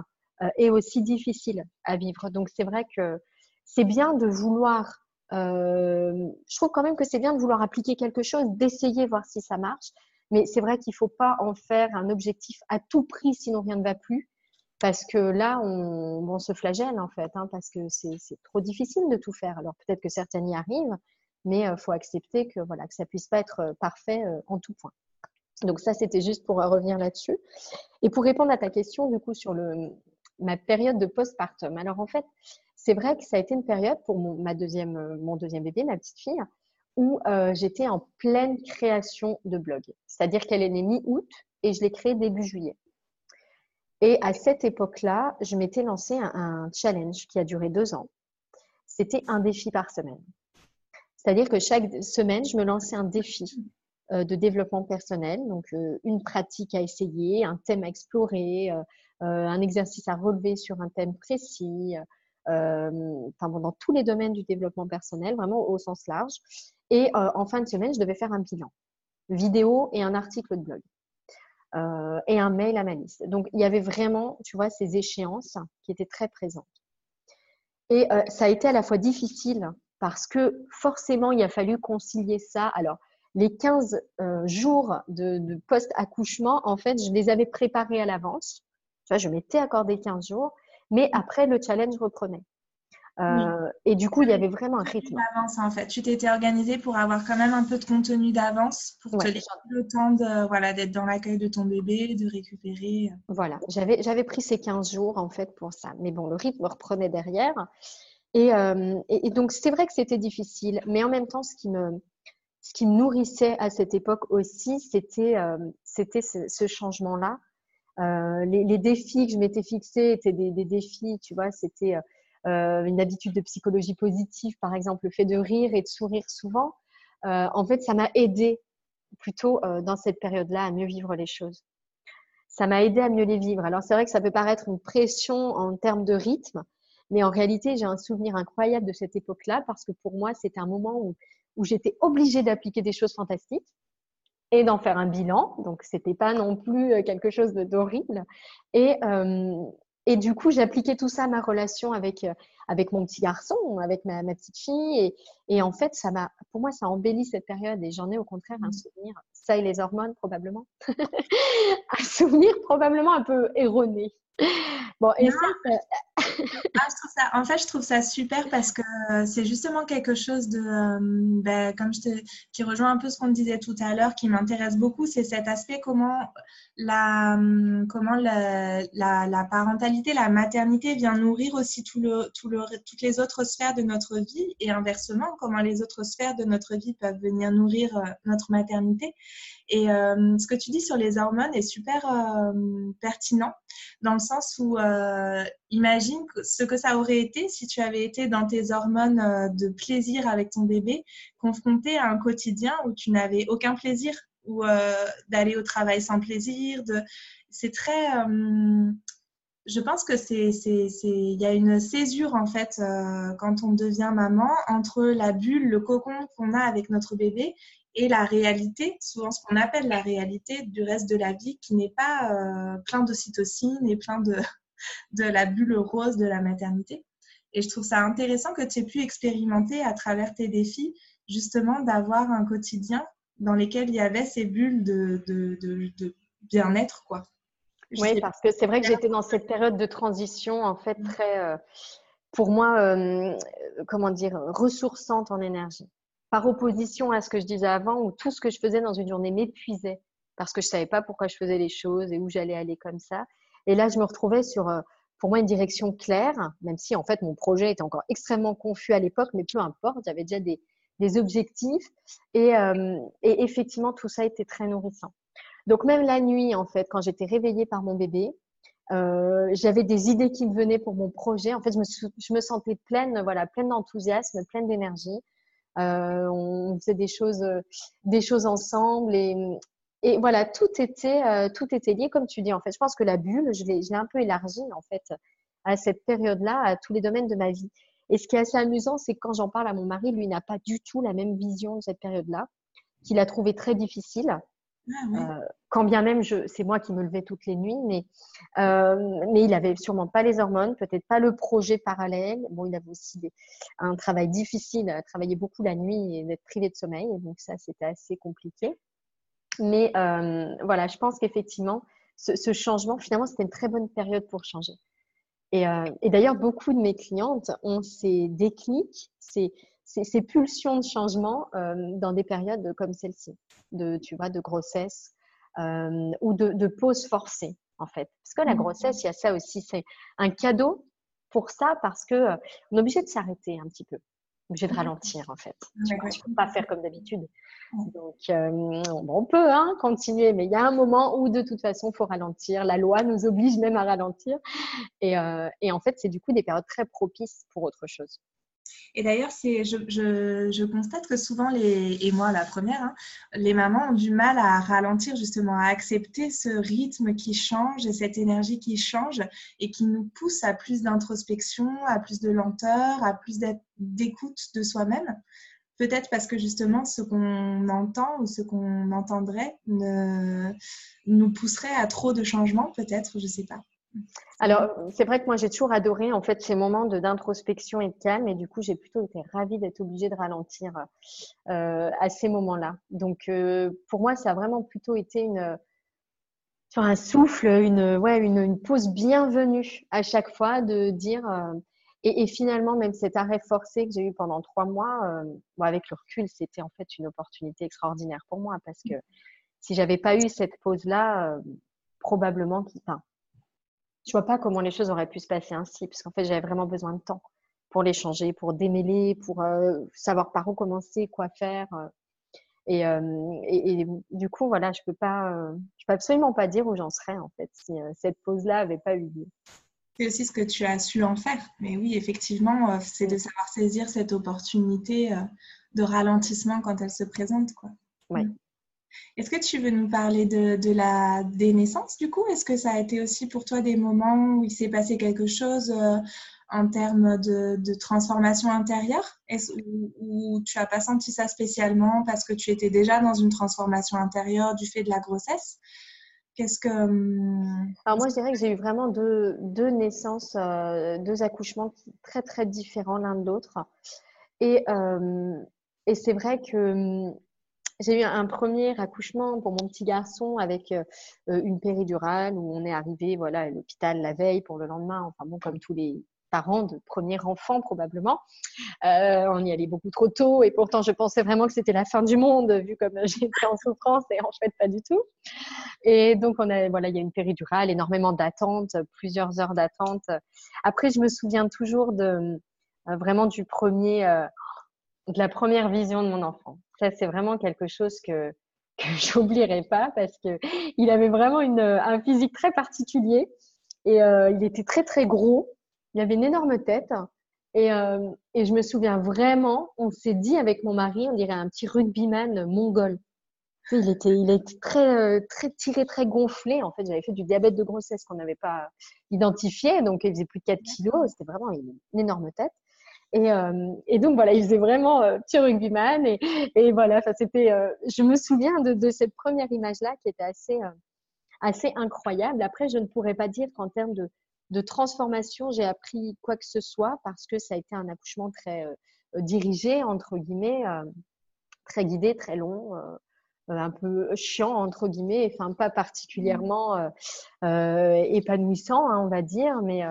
euh, est aussi difficile à vivre. Donc, c'est vrai que c'est bien de vouloir, je trouve quand même que c'est bien de vouloir appliquer quelque chose, d'essayer, voir si ça marche. Mais c'est vrai qu'il ne faut pas en faire un objectif à tout prix, sinon rien ne va plus. Parce que là, on, se flagelle en fait, hein, parce que c'est trop difficile de tout faire. Alors peut-être que certaines y arrivent, mais il faut accepter que voilà que ça puisse pas être parfait en tout point. Donc ça, c'était juste pour revenir là-dessus. Et pour répondre à ta question, du coup, sur ma période de postpartum. Alors en fait, c'est vrai que ça a été une période pour mon, deuxième, bébé, ma petite fille, où j'étais en pleine création de blog. C'est-à-dire qu'elle est née mi-août et je l'ai créée début juillet. Et à cette époque-là, je m'étais lancé un, un, challenge qui a duré deux ans. C'était un défi par semaine. C'est-à-dire que chaque semaine, je me lançais un défi euh, de développement personnel, donc euh, une pratique à essayer, un thème à explorer, euh, un exercice à relever sur un thème précis, enfin, dans tous les domaines du développement personnel, vraiment au sens large. Et en fin de semaine, je devais faire un bilan, vidéo et un article de blog. et un mail à ma liste. Donc, il y avait vraiment, tu vois, ces échéances qui étaient très présentes. Et ça a été à la fois difficile parce que forcément, il a fallu concilier ça. Alors, les 15 euh, jours de, post-accouchement, en fait, je les avais préparés à l'avance. Tu vois, je m'étais accordé 15 jours. Mais après, le challenge reprenait. Euh, et du coup, il y avait vraiment un rythme.
D'avance, en fait. Tu t'étais organisée pour avoir quand même un peu de contenu d'avance, pour te laisser le temps de, voilà, d'être dans l'accueil de ton bébé, de récupérer.
Voilà, j'avais, j'avais pris ces 15 jours en fait pour ça. Mais bon, le rythme reprenait derrière. Et, euh, et, donc, c'est vrai que c'était difficile. Mais en même temps, ce qui me, ce qui me nourrissait à cette époque aussi, c'était, euh, ce, changement-là. Les, les, défis que je m'étais fixés étaient des, défis, tu vois, c'était euh, une habitude de psychologie positive, par exemple le fait de rire et de sourire souvent, euh, en fait, ça m'a aidé plutôt euh, dans cette période-là à mieux vivre les choses. Ça m'a aidé à mieux les vivre. Alors c'est vrai que ça peut paraître une pression en termes de rythme, mais en réalité, j'ai un souvenir incroyable de cette époque-là parce que pour moi, c'était un moment où, où j'étais obligée d'appliquer des choses fantastiques et d'en faire un bilan. Donc, c'était pas non plus quelque chose d'horrible. Et, euh, et du coup, j'appliquais tout ça à ma relation avec, euh, avec mon petit garçon, avec ma, ma petite fille. Et, et, en fait, ça m'a, pour moi, ça embellit cette période. Et j'en ai au contraire un mmh. souvenir, ça et les hormones probablement, un souvenir probablement un peu erroné.
Bon, et ça, ah, en fait, je trouve ça super parce que c'est justement quelque chose de, euh, ben, comme je te, qui rejoint un peu ce qu'on disait tout à l'heure, qui m'intéresse beaucoup, c'est cet aspect comment la, comment la, la, parentalité, la maternité vient nourrir aussi tout le, tout le, toutes les autres sphères de notre vie et inversement, comment les autres sphères de notre vie peuvent venir nourrir euh, notre maternité. Et euh, ce que tu dis sur les hormones est super pertinent dans le sens où imagine ce que ça aurait été si tu avais été dans tes hormones euh, de plaisir avec ton bébé, confronté à un quotidien où tu n'avais aucun plaisir, ou euh, d'aller au travail sans plaisir. C'est très. Euh, je pense que c'est, il y a une césure en fait quand on devient maman entre la bulle, le cocon qu'on a avec notre bébé et la réalité, souvent ce qu'on appelle la réalité du reste de la vie, qui n'est pas plein d'ocytocine et plein de, de la bulle rose de la maternité. Et je trouve ça intéressant que tu aies pu expérimenter à travers tes défis, justement, d'avoir un quotidien dans lequel il y avait ces bulles de, de, bien-être, quoi.
oui, parce que c'est vrai que j'étais dans cette période de transition, en fait, très, euh, pour moi, euh, comment dire, ressourçante en énergie. Par opposition à ce que je disais avant, où tout ce que je faisais dans une journée m'épuisait, parce que je savais pas pourquoi je faisais les choses et où j'allais aller comme ça. Et là, je me retrouvais sur, euh, pour moi, une direction claire, même si en fait mon projet était encore extrêmement confus à l'époque, mais peu importe, j'avais déjà des, des objectifs. Et, euh, et, effectivement, tout ça était très nourrissant. Donc même la nuit, en fait, quand j'étais réveillée par mon bébé, euh, j'avais des idées qui me venaient pour mon projet. En fait, je me, je me sentais pleine, voilà, pleine d'enthousiasme, pleine d'énergie. Euh, on faisait des choses, des choses ensemble et, et voilà, tout était, euh, tout était lié, comme tu dis. En fait, je pense que la bulle, je l'ai, un peu élargie en fait à cette période-là, à tous les domaines de ma vie. Et ce qui est assez amusant, c'est que quand j'en parle à mon mari, lui n'a pas du tout la même vision de cette période-là, qu'il a trouvé très difficile. Ah, euh, quand bien même, c'est moi qui me levais toutes les nuits, mais, euh, mais il avait sûrement pas les hormones, peut-être pas le projet parallèle. Bon, il avait aussi un travail difficile, à travailler beaucoup la nuit et d'être privé de sommeil, donc ça, c'était assez compliqué. Mais euh, voilà, je pense qu'effectivement, ce, changement, finalement, c'était une très bonne période pour changer. Euh, et, d'ailleurs, beaucoup de mes clientes ont ces déclics, ces, ces, pulsions de changement euh, dans des périodes comme celle-ci, de, tu vois, de grossesse ou de, de, pause forcée, en fait. Parce que la mmh. grossesse, il y a ça aussi, c'est un cadeau pour ça parce que on est obligé de s'arrêter un petit peu obligé de ralentir en fait. Tu ne peux pas faire comme d'habitude. Donc, euh, on peut hein, continuer, mais il y a un moment où de toute façon, il faut ralentir. La loi nous oblige même à ralentir. Et, euh, et en fait, c'est du coup des périodes très propices pour autre chose.
Et d'ailleurs, je, je, constate que souvent, les, et moi la première, hein, les mamans ont du mal à ralentir, justement, à accepter ce rythme qui change et cette énergie qui change et qui nous pousse à plus d'introspection, à plus de lenteur, à plus d'écoute de soi-même. Peut-être parce que justement, ce qu'on entend ou ce qu'on entendrait nous pousserait à trop de changements, peut-être, je ne sais pas.
Alors, c'est vrai que moi, j'ai toujours adoré en fait ces moments d'introspection et de calme, et du coup, j'ai plutôt été ravie d'être obligée de ralentir euh, à ces moments-là. Donc, euh, pour moi, ça a vraiment plutôt été une, sur un souffle, une, ouais, une, une, pause bienvenue à chaque fois de dire. Euh, et, et, finalement, même cet arrêt forcé que j'ai eu pendant trois mois, bon, avec le recul, c'était en fait une opportunité extraordinaire pour moi parce que si j'avais pas eu cette pause-là, probablement, enfin, je vois pas comment les choses auraient pu se passer ainsi, parce qu'en fait, j'avais vraiment besoin de temps pour les changer, pour démêler, pour euh, savoir par où commencer, quoi faire. Et, et, et, du coup, voilà, je peux pas, je peux absolument pas dire où j'en serais en fait si cette pause-là avait pas eu lieu.
C'est aussi ce que tu as su en faire. Mais oui, effectivement, c'est de savoir saisir cette opportunité de ralentissement quand elle se présente, quoi.
Ouais.
Mmh. Est-ce que tu veux nous parler de, de la des naissances du coup? Est-ce que ça a été aussi pour toi des moments où il s'est passé quelque chose en termes de, de transformation intérieure? Ou, ou, tu n'as pas senti ça spécialement parce que tu étais déjà dans une transformation intérieure du fait de la grossesse? Qu'est-ce que. Hum,
Alors, moi, je dirais que j'ai eu vraiment deux, deux naissances, euh, deux accouchements très, très différents l'un de l'autre. Et, euh, et c'est vrai que hum, j'ai eu un premier accouchement pour mon petit garçon avec euh, une péridurale où on est arrivé voilà, à l'hôpital la veille pour le lendemain. Enfin bon, comme tous les, parents de premier enfant probablement. Euh, on y allait beaucoup trop tôt et pourtant je pensais vraiment que c'était la fin du monde vu comme j'étais en souffrance et en fait pas du tout. Et donc on a voilà il y a une péridurale, énormément d'attente, plusieurs heures d'attente. Après je me souviens toujours de euh, vraiment du premier euh, de la première vision de mon enfant. Ça c'est vraiment quelque chose que j'oublierai pas parce que il avait vraiment une, un physique très particulier et euh, il était très très gros il avait une énorme tête. Et, euh, et je me souviens vraiment, on s'est dit avec mon mari, on dirait un petit rugbyman mongol. Il était, il était très, euh, très tiré, très gonflé. En fait, j'avais fait du diabète de grossesse qu'on n'avait pas identifié. Donc, il faisait plus de 4 kilos. C'était vraiment une, énorme tête. Et, euh, et, donc, voilà, il faisait vraiment euh, petit rugbyman. Et, et voilà, c'était, euh, je me souviens de, de cette première image-là qui était assez, euh, assez incroyable. Après, je ne pourrais pas dire qu'en termes de, de transformation, j'ai appris quoi que ce soit parce que ça a été un accouchement très euh, dirigé, entre guillemets, euh, très guidé, très long, euh, un peu chiant, entre guillemets, enfin pas particulièrement épanouissant, hein, on va dire, mais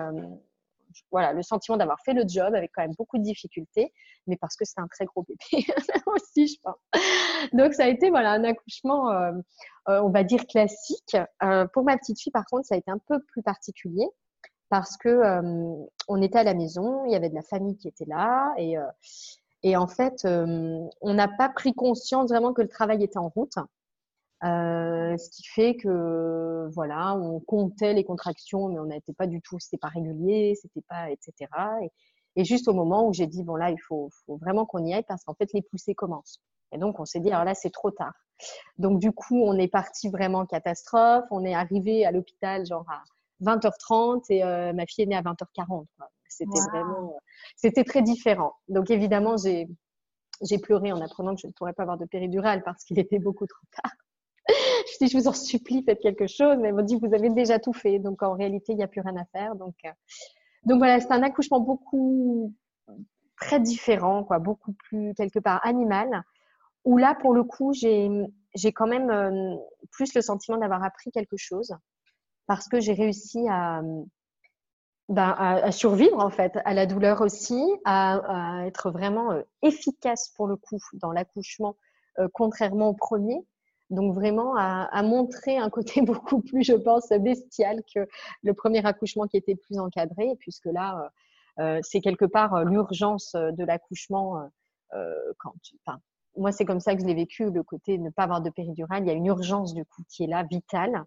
voilà, le sentiment d'avoir fait le job avec quand même beaucoup de difficultés, mais parce que c'est un très gros bébé aussi, je pense. Donc ça a été voilà un accouchement, on va dire classique. pour ma petite fille, par contre, ça a été un peu plus particulier parce que euh, on était à la maison, il y avait de la famille qui était là et, euh, et en fait, euh, on n'a pas pris conscience vraiment que le travail était en route. Ce qui fait que voilà, on comptait les contractions, mais on n'était pas du tout, c'était pas régulier, c'était pas, etc. Et, et, juste au moment où j'ai dit bon là, il faut, faut vraiment qu'on y aille parce qu'en fait les poussées commencent. Et donc on s'est dit alors là c'est trop tard. Donc du coup on est parti vraiment catastrophe. On est arrivé à l'hôpital genre à 20h30 et euh, ma fille est née à 20h40. C'était vraiment, euh, c'était très différent. Donc évidemment, j'ai, j'ai pleuré en apprenant que je ne pourrais pas avoir de péridurale parce qu'il était beaucoup trop tard. je dis, je vous en supplie, faites quelque chose. Mais elle m'a dit, vous avez déjà tout fait. Donc en réalité, il n'y a plus rien à faire. Donc, euh, donc voilà, c'est un accouchement beaucoup très différent, quoi, beaucoup plus quelque part animal. Où là, pour le coup, j'ai, quand même plus le sentiment d'avoir appris quelque chose parce que j'ai réussi à, ben, à, survivre en fait à la douleur aussi, à, être vraiment euh, efficace pour le coup dans l'accouchement, euh, contrairement au premier. Donc vraiment à, montrer un côté beaucoup plus, je pense, bestial que le premier accouchement qui était plus encadré, puisque là, euh, c'est quelque part l'urgence de l'accouchement. quand, moi, c'est comme ça que je l'ai vécu, le côté ne pas avoir de péridurale. Il y a une urgence du coup qui est là, vitale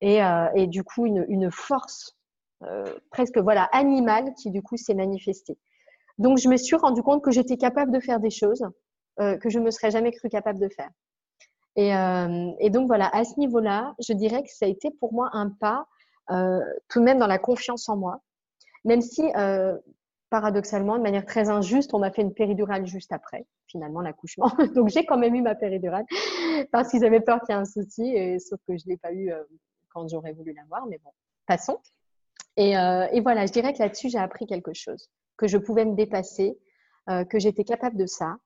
et, euh, du coup une, force euh, presque voilà animale qui du coup s'est manifestée. Donc je me suis rendu compte que j'étais capable de faire des choses euh, que je ne me serais jamais cru capable de faire. Et, euh, et donc voilà, à ce niveau-là, je dirais que ça a été pour moi un pas euh, tout de même dans la confiance en moi, même si euh, paradoxalement, de manière très injuste, on m'a fait une péridurale juste après, finalement, l'accouchement. Donc j'ai quand même eu ma péridurale parce qu'ils avaient peur qu'il y ait un souci, et, sauf que je l'ai pas eu quand j'aurais voulu l'avoir, mais bon, passons. Et, euh, et voilà, je dirais que là-dessus, j'ai appris quelque chose, que je pouvais me dépasser, euh, que j'étais capable de ça,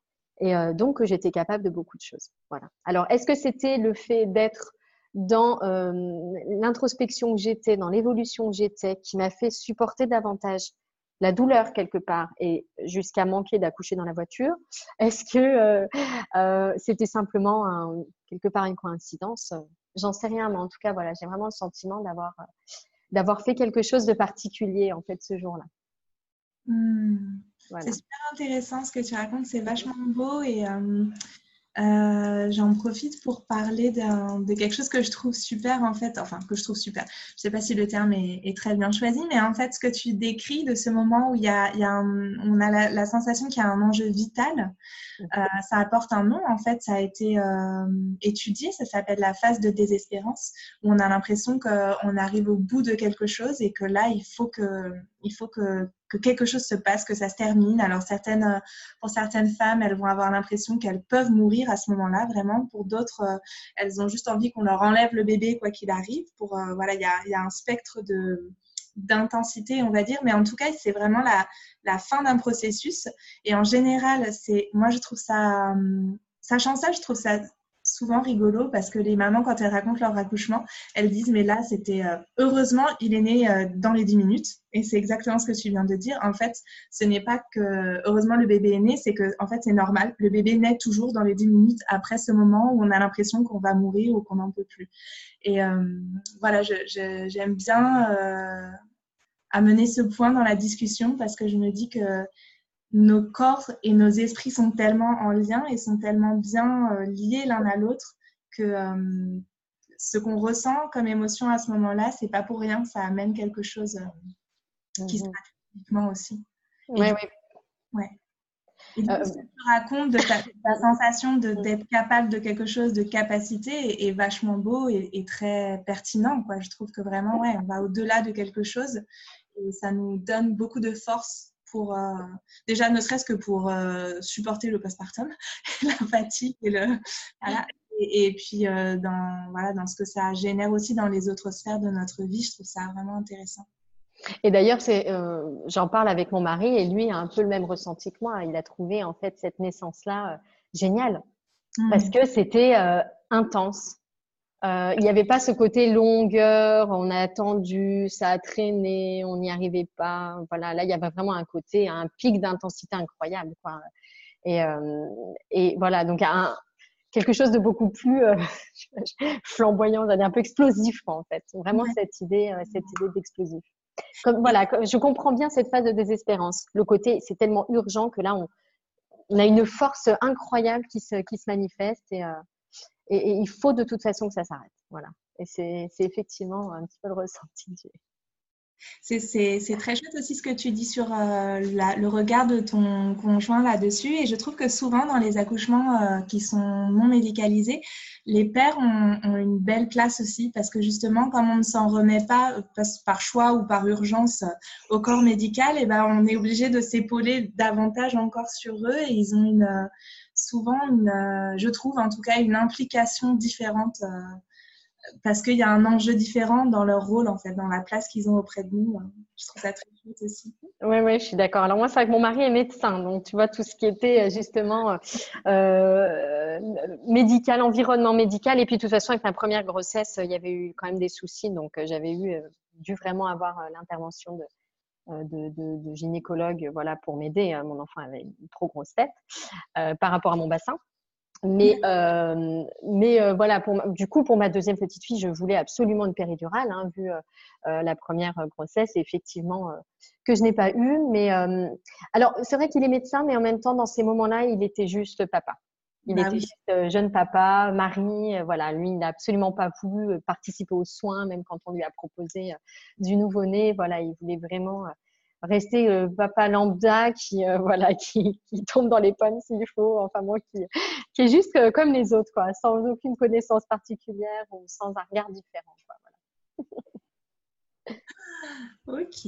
et euh, donc j'étais capable de beaucoup de choses. Voilà. Alors, est-ce que c'était le fait d'être dans l'introspection que j'étais, dans l'évolution que j'étais, qui m'a fait supporter davantage la douleur quelque part et jusqu'à manquer d'accoucher dans la voiture? Est-ce que c'était simplement quelque part une coïncidence? J'en sais rien, mais en tout cas, voilà, j'ai vraiment le sentiment d'avoir d'avoir fait quelque chose de particulier en fait ce jour-là.
Mmh. C'est super intéressant ce que tu racontes, c'est vachement beau et euh, euh, j'en profite pour parler de quelque chose que je trouve super en fait, enfin que je trouve super. Je ne sais pas si le terme est, très bien choisi, mais en fait ce que tu décris de ce moment où il y a, il y a on a la, sensation qu'il y a un enjeu vital, euh, ça apporte un nom en fait, ça a été étudié, ça s'appelle la phase de désespérance, où on a l'impression qu'on arrive au bout de quelque chose et que là il faut que, il faut que que quelque chose se passe, que ça se termine. Alors euh, pour certaines femmes, elles vont avoir l'impression qu'elles peuvent mourir à ce moment-là, vraiment. Pour d'autres, euh, elles ont juste envie qu'on leur enlève le bébé quoi qu'il arrive. Pour euh, voilà, il y a, y a, un spectre de d'intensité, on va dire, mais en tout cas, c'est vraiment la, la fin d'un processus. Et en général, c'est, moi, je trouve ça, sachant ça, je trouve ça souvent rigolo parce que les mamans, quand elles racontent leur accouchement, elles disent Mais là, c'était euh, heureusement, il est né euh, dans les 10 minutes. Et c'est exactement ce que tu viens de dire. En fait, ce n'est pas que heureusement le bébé est né, c'est que en fait, c'est normal. Le bébé naît toujours dans les 10 minutes après ce moment où on a l'impression qu'on va mourir ou qu'on n'en peut plus. Et euh, voilà, j'aime bien amener ce point dans la discussion parce que je me dis que nos corps et nos esprits sont tellement en lien et sont tellement bien euh, liés l'un à l'autre que euh, ce qu'on ressent comme émotion à ce moment-là, c'est pas pour rien, ça amène quelque chose euh, qui se mhm. passe physiquement aussi.
Oui, oui.
Ouais. Et ce que tu racontes de ta, sensation mhm. d'être capable de quelque chose, de capacité, est, vachement beau et, et, très pertinent. Quoi. Je trouve que vraiment, ouais, on va au-delà de quelque chose et ça nous donne beaucoup de force pour euh, déjà ne serait-ce que pour euh, supporter le postpartum, la fatigue et le Et, puis euh, dans voilà dans ce que ça génère aussi dans les autres sphères de notre vie, je trouve ça vraiment intéressant.
Et d'ailleurs, j'en parle avec mon mari et lui a un peu le même ressenti que moi. Il a trouvé en fait cette naissance-là géniale mmh. parce que c'était intense. Euh, il n'y avait pas ce côté longueur, on a attendu, ça a traîné, on n'y arrivait pas. Voilà, là, il y avait vraiment un côté, un pic d'intensité incroyable. Quoi. Et, euh, et voilà, donc un, quelque chose de beaucoup plus euh, flamboyant, un peu explosif, en fait. Vraiment cette idée, euh, cette idée d'explosif. Comme, voilà, je comprends bien cette phase de désespérance. Le côté, c'est tellement urgent que là, on, on, a une force incroyable qui se, qui se manifeste et, et, il faut de toute façon que ça s'arrête. Voilà. Et c'est effectivement un petit peu le ressenti.
C'est très chouette aussi ce que tu dis sur euh, le regard de ton conjoint là-dessus. Et je trouve que souvent dans les accouchements euh, qui sont non médicalisés, les pères ont, ont, une belle place aussi parce que justement, comme on ne s'en remet pas euh, par choix ou par urgence au corps médical, et eh ben, on est obligé de s'épauler davantage encore sur eux et ils ont une souvent, euh, je trouve en tout cas, une implication différente euh, parce qu'il y a un enjeu différent dans leur rôle, en fait, dans la place qu'ils ont auprès de nous. Je trouve ça très chouette aussi.
Oui, oui, je suis d'accord. Alors moi, c'est vrai que mon mari est médecin, donc tu vois tout ce qui était euh, justement médical, environnement médical. Et puis de toute façon, avec ma première grossesse, il y avait eu quand même des soucis, donc j'avais eu dû vraiment avoir l'intervention de, euh, de, de, gynécologue voilà, pour m'aider. Hein. Mon enfant avait une trop grosse tête euh, par rapport à mon bassin. Mais, euh, mais voilà, pour, du coup, pour ma deuxième petite fille, je voulais absolument une péridurale, hein, vu la première grossesse, et effectivement, que je n'ai pas eu. Mais alors, c'est vrai qu'il est médecin, mais en même temps, dans ces moments-là, il était juste papa. Il bah était juste jeune papa, mari, voilà, lui, il n'a absolument pas voulu participer aux soins, même quand on lui a proposé du nouveau-né. Voilà, il voulait vraiment rester papa lambda qui, voilà, qui, qui, tombe dans les pommes s'il faut, enfin moi, qui, qui est juste comme les autres, quoi, sans aucune connaissance particulière ou sans un regard différent.
voilà. ok.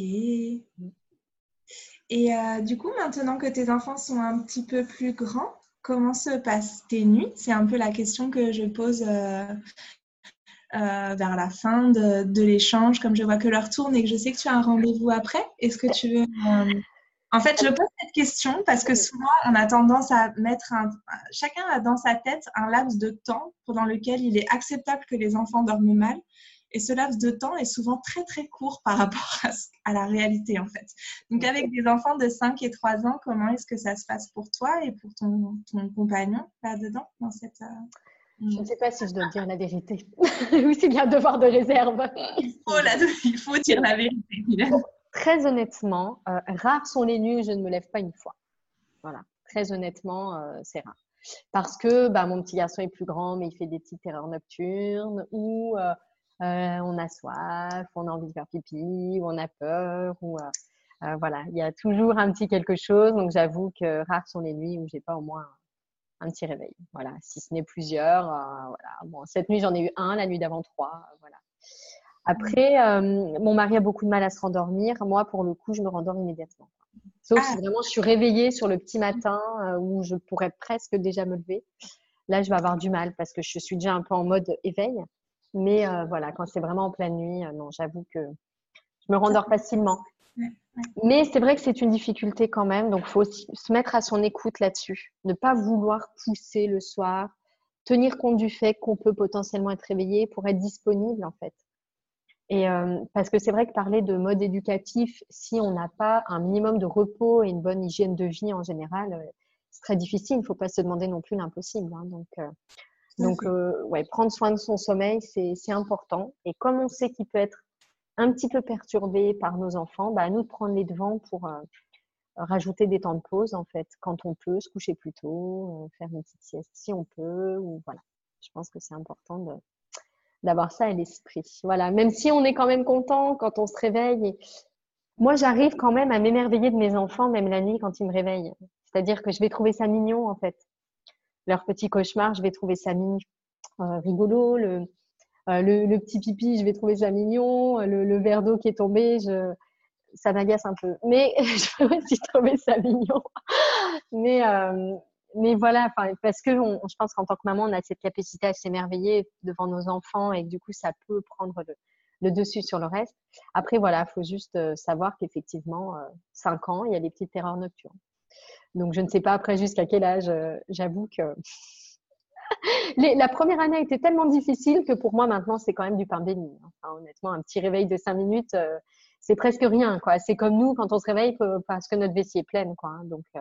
Et du coup, maintenant que tes enfants sont un petit peu plus grands, comment se passent tes nuits? C'est un peu la question que je pose euh, euh, vers la fin de, l'échange, comme je vois que l'heure tourne et que je sais que tu as un rendez-vous après. Est-ce que tu veux... En fait, je pose cette question parce que souvent, on a tendance à mettre un. Chacun a dans sa tête un laps de temps pendant lequel il est acceptable que les enfants dorment mal. Et ce laps de temps est souvent très, très court par rapport à, la réalité, en fait. Donc, avec des enfants de 5 et 3 ans, comment est-ce que ça se passe pour toi et pour ton, ton compagnon là-dedans, dans cette. Euh,
je ne sais pas si je dois dire la vérité ou s'il y a un devoir de réserve.
Il faut, il faut dire la vérité,
Très honnêtement, euh, rares sont les nuits où je ne me lève pas une fois. Voilà, très honnêtement, euh, c'est rare. Parce que bah, mon petit garçon est plus grand, mais il fait des petites erreurs nocturnes, ou euh, on a soif, on a envie de faire pipi, ou on a peur, ou voilà, il y a toujours un petit quelque chose. Donc j'avoue que rares sont les nuits où j'ai pas au moins un petit réveil. Voilà, si ce n'est plusieurs. voilà. Bon, cette nuit j'en ai eu un, la nuit d'avant trois. voilà. Après, euh, mon mari a beaucoup de mal à se rendormir. Moi, pour le coup, je me rendors immédiatement. Sauf si ah. vraiment je suis réveillée sur le petit matin euh, où je pourrais presque déjà me lever. Là, je vais avoir du mal parce que je suis déjà un peu en mode éveil. Mais euh, voilà, quand c'est vraiment en pleine nuit, non, j'avoue que je me rendors facilement. Mais c'est vrai que c'est une difficulté quand même. Donc, il faut se mettre à son écoute là-dessus. Ne pas vouloir pousser le soir. Tenir compte du fait qu'on peut potentiellement être réveillé pour être disponible, en fait. Et euh, parce que c'est vrai que parler de mode éducatif, si on n'a pas un minimum de repos et une bonne hygiène de vie en général, euh, c'est très difficile. Il ne faut pas se demander non plus l'impossible. Hein. Donc, euh, donc ouais, prendre soin de son sommeil, c'est important. Et comme on sait qu'il peut être un petit peu perturbé par nos enfants, bah, à nous de prendre les devants pour rajouter des temps de pause, en fait, quand on peut, se coucher plus tôt, faire une petite sieste si on peut. Ou, voilà. Je pense que c'est important de, d'avoir ça à l'esprit. Voilà, même si on est quand même content quand on se réveille. Moi, j'arrive quand même à m'émerveiller de mes enfants, même la nuit quand ils me réveillent. C'est-à-dire que je vais trouver ça mignon, en fait. Leur petit cauchemar, je vais trouver ça mignon, euh, rigolo. Euh, le, petit pipi, je vais trouver ça mignon. Le, le verre d'eau qui est tombé, ça m'agace un peu. Mais je vais aussi trouver ça mignon. Mais, euh, voilà, parce que je pense qu'en tant que maman, on a cette capacité à s'émerveiller devant nos enfants et du coup, ça peut prendre le, dessus sur le reste. Après, voilà, il faut juste euh, savoir qu'effectivement, 5 euh, ans, il y a des petites erreurs nocturnes. Donc, je ne sais pas après jusqu'à quel âge, euh, j'avoue que la première année était tellement difficile que pour moi, maintenant, c'est quand même du pain béni. Enfin, honnêtement, un petit réveil de 5 minutes, c'est presque rien, quoi. C'est comme nous quand on se réveille parce que notre vessie est pleine, quoi. Hein. Donc, euh,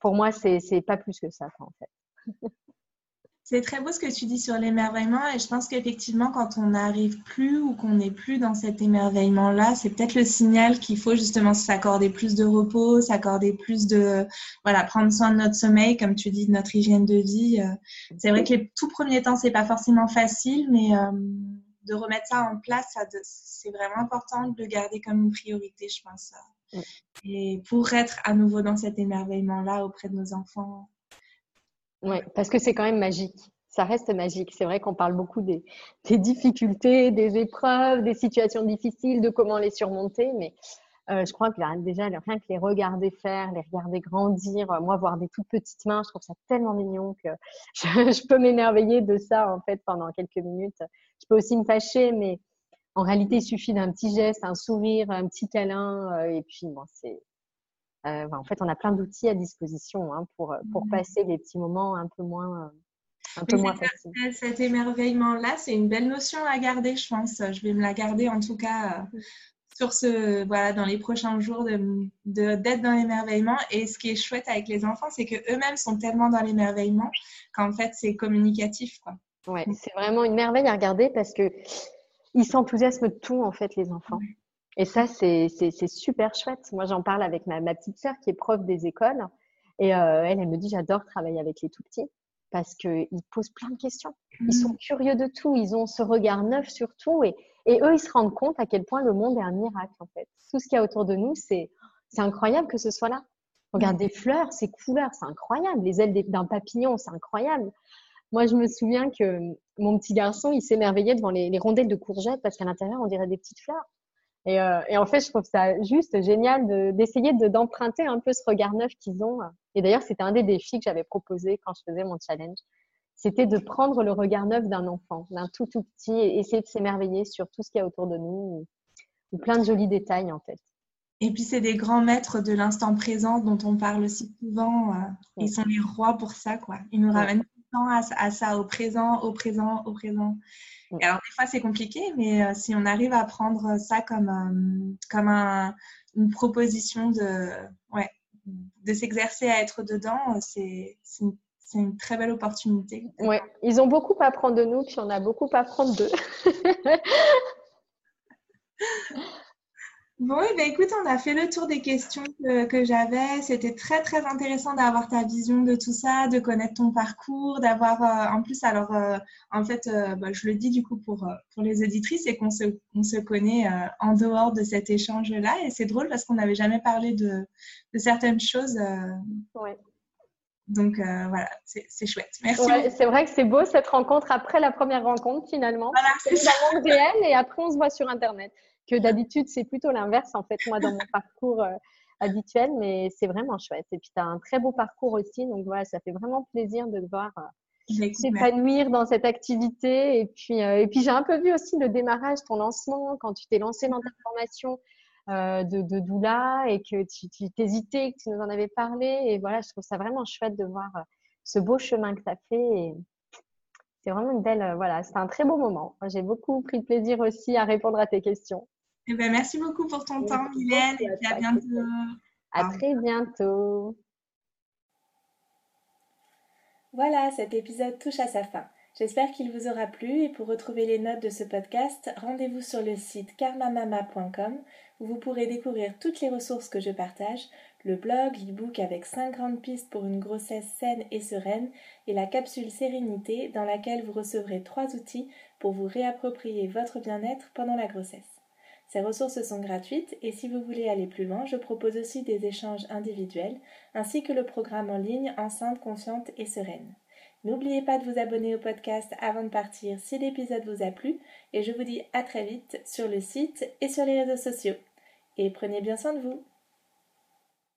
pour moi, c'est pas plus que ça, en fait.
C'est très beau ce que tu dis sur l'émerveillement et je pense qu'effectivement quand on n'arrive plus ou qu'on n'est plus dans cet émerveillement-là, c'est peut-être le signal qu'il faut justement s'accorder plus de repos, s'accorder plus de, voilà, prendre soin de notre sommeil, comme tu dis, de notre hygiène de vie. Euh. C'est vrai que les tout premiers temps, c'est pas forcément facile, mais euh, de remettre ça en place, c'est vraiment important de le garder comme une priorité, je pense. Et pour être à nouveau dans cet émerveillement-là auprès de nos enfants.
Oui, parce que c'est quand même magique. Ça reste magique. C'est vrai qu'on parle beaucoup des, difficultés, des épreuves, des situations difficiles, de comment les surmonter, mais euh, je crois que déjà, rien que les regarder faire, les regarder grandir, euh, moi, voir des toutes petites mains, je trouve ça tellement mignon que je, peux m'émerveiller de ça, en fait, pendant quelques minutes. Je peux aussi me fâcher, mais en réalité, il suffit d'un petit geste, un sourire, un petit câlin, euh, et puis, bon, c'est. En fait, on a plein d'outils à disposition hein, pour, pour mmh. passer des petits moments un peu moins, un peu moins faciles.
Cet émerveillement-là, c'est une belle notion à garder, je pense. Je vais me la garder en tout cas sur ce, voilà, dans les prochains jours, d'être de, d'être dans l'émerveillement. Et ce qui est chouette avec les enfants, c'est qu'eux-mêmes sont tellement dans l'émerveillement qu'en fait, c'est communicatif. Quoi.
Ouais, c'est vraiment une merveille à regarder parce que ils s'enthousiasment de tout, en fait, les enfants. Et ça, c'est super chouette. Moi, j'en parle avec ma, ma, petite sœur qui est prof des écoles. Et euh, elle, elle me dit, j'adore travailler avec les tout petits parce qu'ils posent plein de questions. Ils sont mmh. curieux de tout. Ils ont ce regard neuf sur tout. Et, et eux, ils se rendent compte à quel point le monde est un miracle, en fait. Tout ce qu'il y a autour de nous, c'est incroyable que ce soit là. Regarde des fleurs, ces couleurs, c'est incroyable. Les ailes d'un papillon, c'est incroyable. Moi, je me souviens que mon petit garçon, il s'émerveillait devant les, rondelles de courgettes parce qu'à l'intérieur, on dirait des petites fleurs. Et, euh, et, en fait, je trouve ça juste génial d'essayer d'emprunter un peu ce regard neuf qu'ils ont. Et d'ailleurs, c'était un des défis que j'avais proposé quand je faisais mon challenge c'était de prendre le regard neuf d'un enfant, d'un tout tout petit, et essayer de s'émerveiller sur tout ce qu'il y a autour de nous, ou, plein de jolis détails en fait.
Et puis, c'est des grands maîtres de l'instant présent dont on parle aussi souvent. Euh, ils sont les rois pour ça, quoi. Ils nous ramènent temps à, ça, au présent, au présent, au présent. alors, des fois, c'est compliqué, mais euh, si on arrive à prendre ça comme, euh, comme une proposition de, ouais, de s'exercer à être dedans, c'est une, une, très belle opportunité.
Ouais, ils ont beaucoup à apprendre de nous, puis on a beaucoup à apprendre d'eux.
Bon, eh écoute, on a fait le tour des questions que, j'avais. C'était très, très intéressant d'avoir ta vision de tout ça, de connaître ton parcours, d'avoir, euh, en plus, alors, euh, en fait, euh, bah, je le dis du coup pour, pour les auditrices, c'est qu'on se, on se connaît en dehors de cet échange-là. Et c'est drôle parce qu'on n'avait jamais parlé de, de certaines choses. Ouais. Donc voilà, c'est chouette. Merci.
c'est vrai que c'est beau cette rencontre après la première rencontre finalement. Voilà, c'est monde réel et après on se voit sur Internet que d'habitude, c'est plutôt l'inverse, en fait, moi, dans mon parcours euh, habituel, mais c'est vraiment chouette. Et puis, tu as un très beau parcours aussi, donc voilà, ça fait vraiment plaisir de te voir euh, s'épanouir dans cette activité. Et puis, euh, et puis j'ai un peu vu aussi le démarrage, ton lancement, quand tu t'es lancé dans ta formation de, de, doula et que tu t'hésitais, que tu nous en avais parlé. Et voilà, je trouve ça vraiment chouette de voir ce beau chemin que tu as fait. Et, c'est vraiment une belle, voilà, c'est un très beau moment. J'ai beaucoup pris plaisir aussi à répondre à tes questions.
Eh ben, merci beaucoup pour ton temps, Mylène, et à bientôt.
À très bientôt.
Voilà, cet épisode touche à sa fin. J'espère qu'il vous aura plu et pour retrouver les notes de ce podcast, rendez-vous sur le site karmamama.com où vous pourrez découvrir toutes les ressources que je partage, le blog, l'e-book avec 5 grandes pistes pour une grossesse saine et sereine et la capsule sérénité dans laquelle vous recevrez trois outils pour vous réapproprier votre bien-être pendant la grossesse. Ces ressources sont gratuites et si vous voulez aller plus loin, je propose aussi des échanges individuels ainsi que le programme en ligne Enceinte consciente et sereine. N'oubliez pas de vous abonner au podcast avant de partir si l'épisode vous a plu et je vous dis à très vite sur le site et sur les réseaux sociaux. Et prenez bien soin de vous.